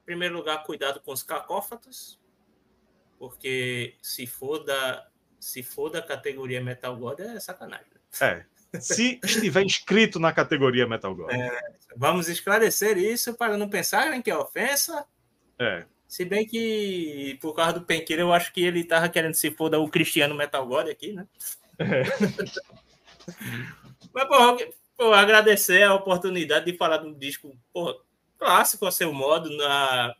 Em primeiro lugar, cuidado com os cacófatos, porque se for da, se for da categoria Metal God é sacanagem. É, se estiver inscrito na categoria Metal God. É, vamos esclarecer isso para não pensarem que é ofensa. É. Se bem que, por causa do Penqueira, eu acho que ele estava querendo se foda o Cristiano Metal God aqui, né? É. Mas, porra, pô, agradecer a oportunidade de falar de um disco clássico a seu modo, na,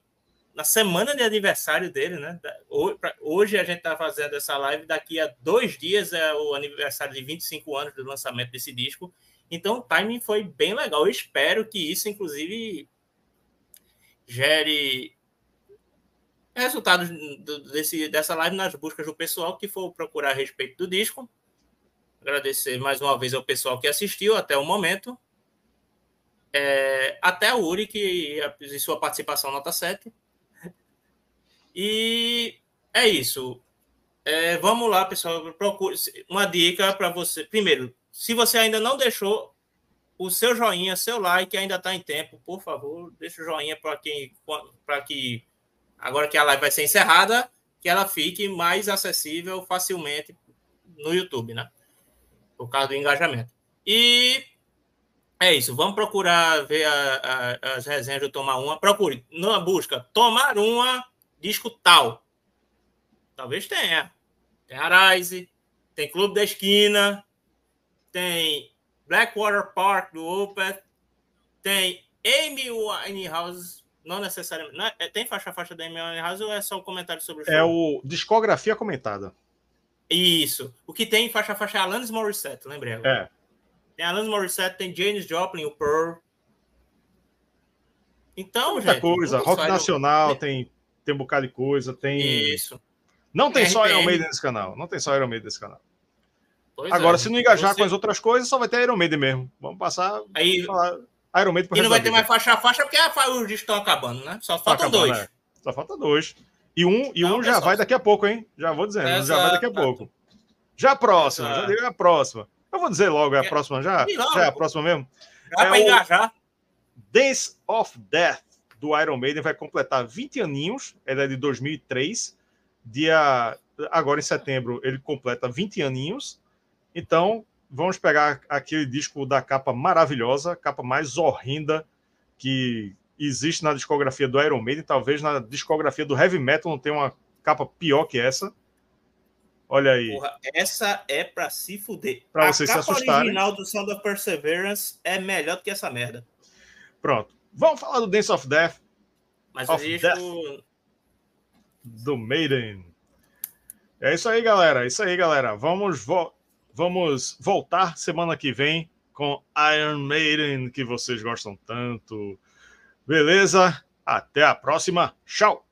na semana de aniversário dele, né? Hoje a gente está fazendo essa live, daqui a dois dias é o aniversário de 25 anos do lançamento desse disco. Então o timing foi bem legal. Eu espero que isso, inclusive, gere resultados desse, dessa live nas buscas do pessoal que for procurar a respeito do disco. Agradecer mais uma vez ao pessoal que assistiu até o momento. É, até a Uri, que em sua participação nota 7. E é isso. É, vamos lá, pessoal. Procure uma dica para você. Primeiro, se você ainda não deixou o seu joinha, seu like, ainda está em tempo, por favor, deixa o joinha para quem para que agora que a live vai ser encerrada, que ela fique mais acessível facilmente no YouTube, né? Por causa do engajamento. E é isso. Vamos procurar ver a, a, as resenhas do Tomar Uma. Procure na busca Tomar Uma disco tal. Talvez tenha. Tem Arise, tem Clube da Esquina, tem Blackwater Park do Opeth, tem Amy Winehouse, não necessariamente. Não, é, tem faixa-faixa da Amy Winehouse ou é só o um comentário sobre o é show? É o discografia comentada. Isso. O que tem faixa-faixa é Alanis Morissette, lembrei agora. É. Tem Alanis Morissette, tem James Joplin, o Pearl. Então, Muita gente. coisa. Rock nacional, tem tem um bocado de coisa, tem. Isso. Não tem só Iron Maiden nesse canal. Não tem só Iron Maiden nesse canal. Pois Agora, é. se não engajar Você... com as outras coisas, só vai ter Iron Maiden mesmo. Vamos passar. Aí, falar Iron Maiden E não vai ter mais faixa a faixa, porque os discos estão acabando, né? Só faltam tá dois. É. Só falta dois. E um, e um já vai daqui a pouco, hein? Já vou dizendo, Exato. já vai daqui a pouco. Já a próxima, Exato. já digo a próxima. Eu vou dizer logo, é a próxima já? Já é a próxima mesmo? Já é para engajar. Dance of Death do Iron Maiden vai completar 20 aninhos, ele é de 2003. Dia agora em setembro ele completa 20 aninhos. Então, vamos pegar aquele disco da capa maravilhosa, capa mais horrenda que existe na discografia do Iron Maiden, talvez na discografia do heavy metal não tenha uma capa pior que essa. Olha aí. Porra, essa é para se fuder. Para vocês se assustarem. A original do Sound of Perseverance é melhor do que essa merda. Pronto. Vamos falar do Dance of Death. Mas of. Death do Maiden. É isso aí, galera. É isso aí, galera. Vamos, vo vamos voltar semana que vem com Iron Maiden, que vocês gostam tanto. Beleza? Até a próxima. Tchau!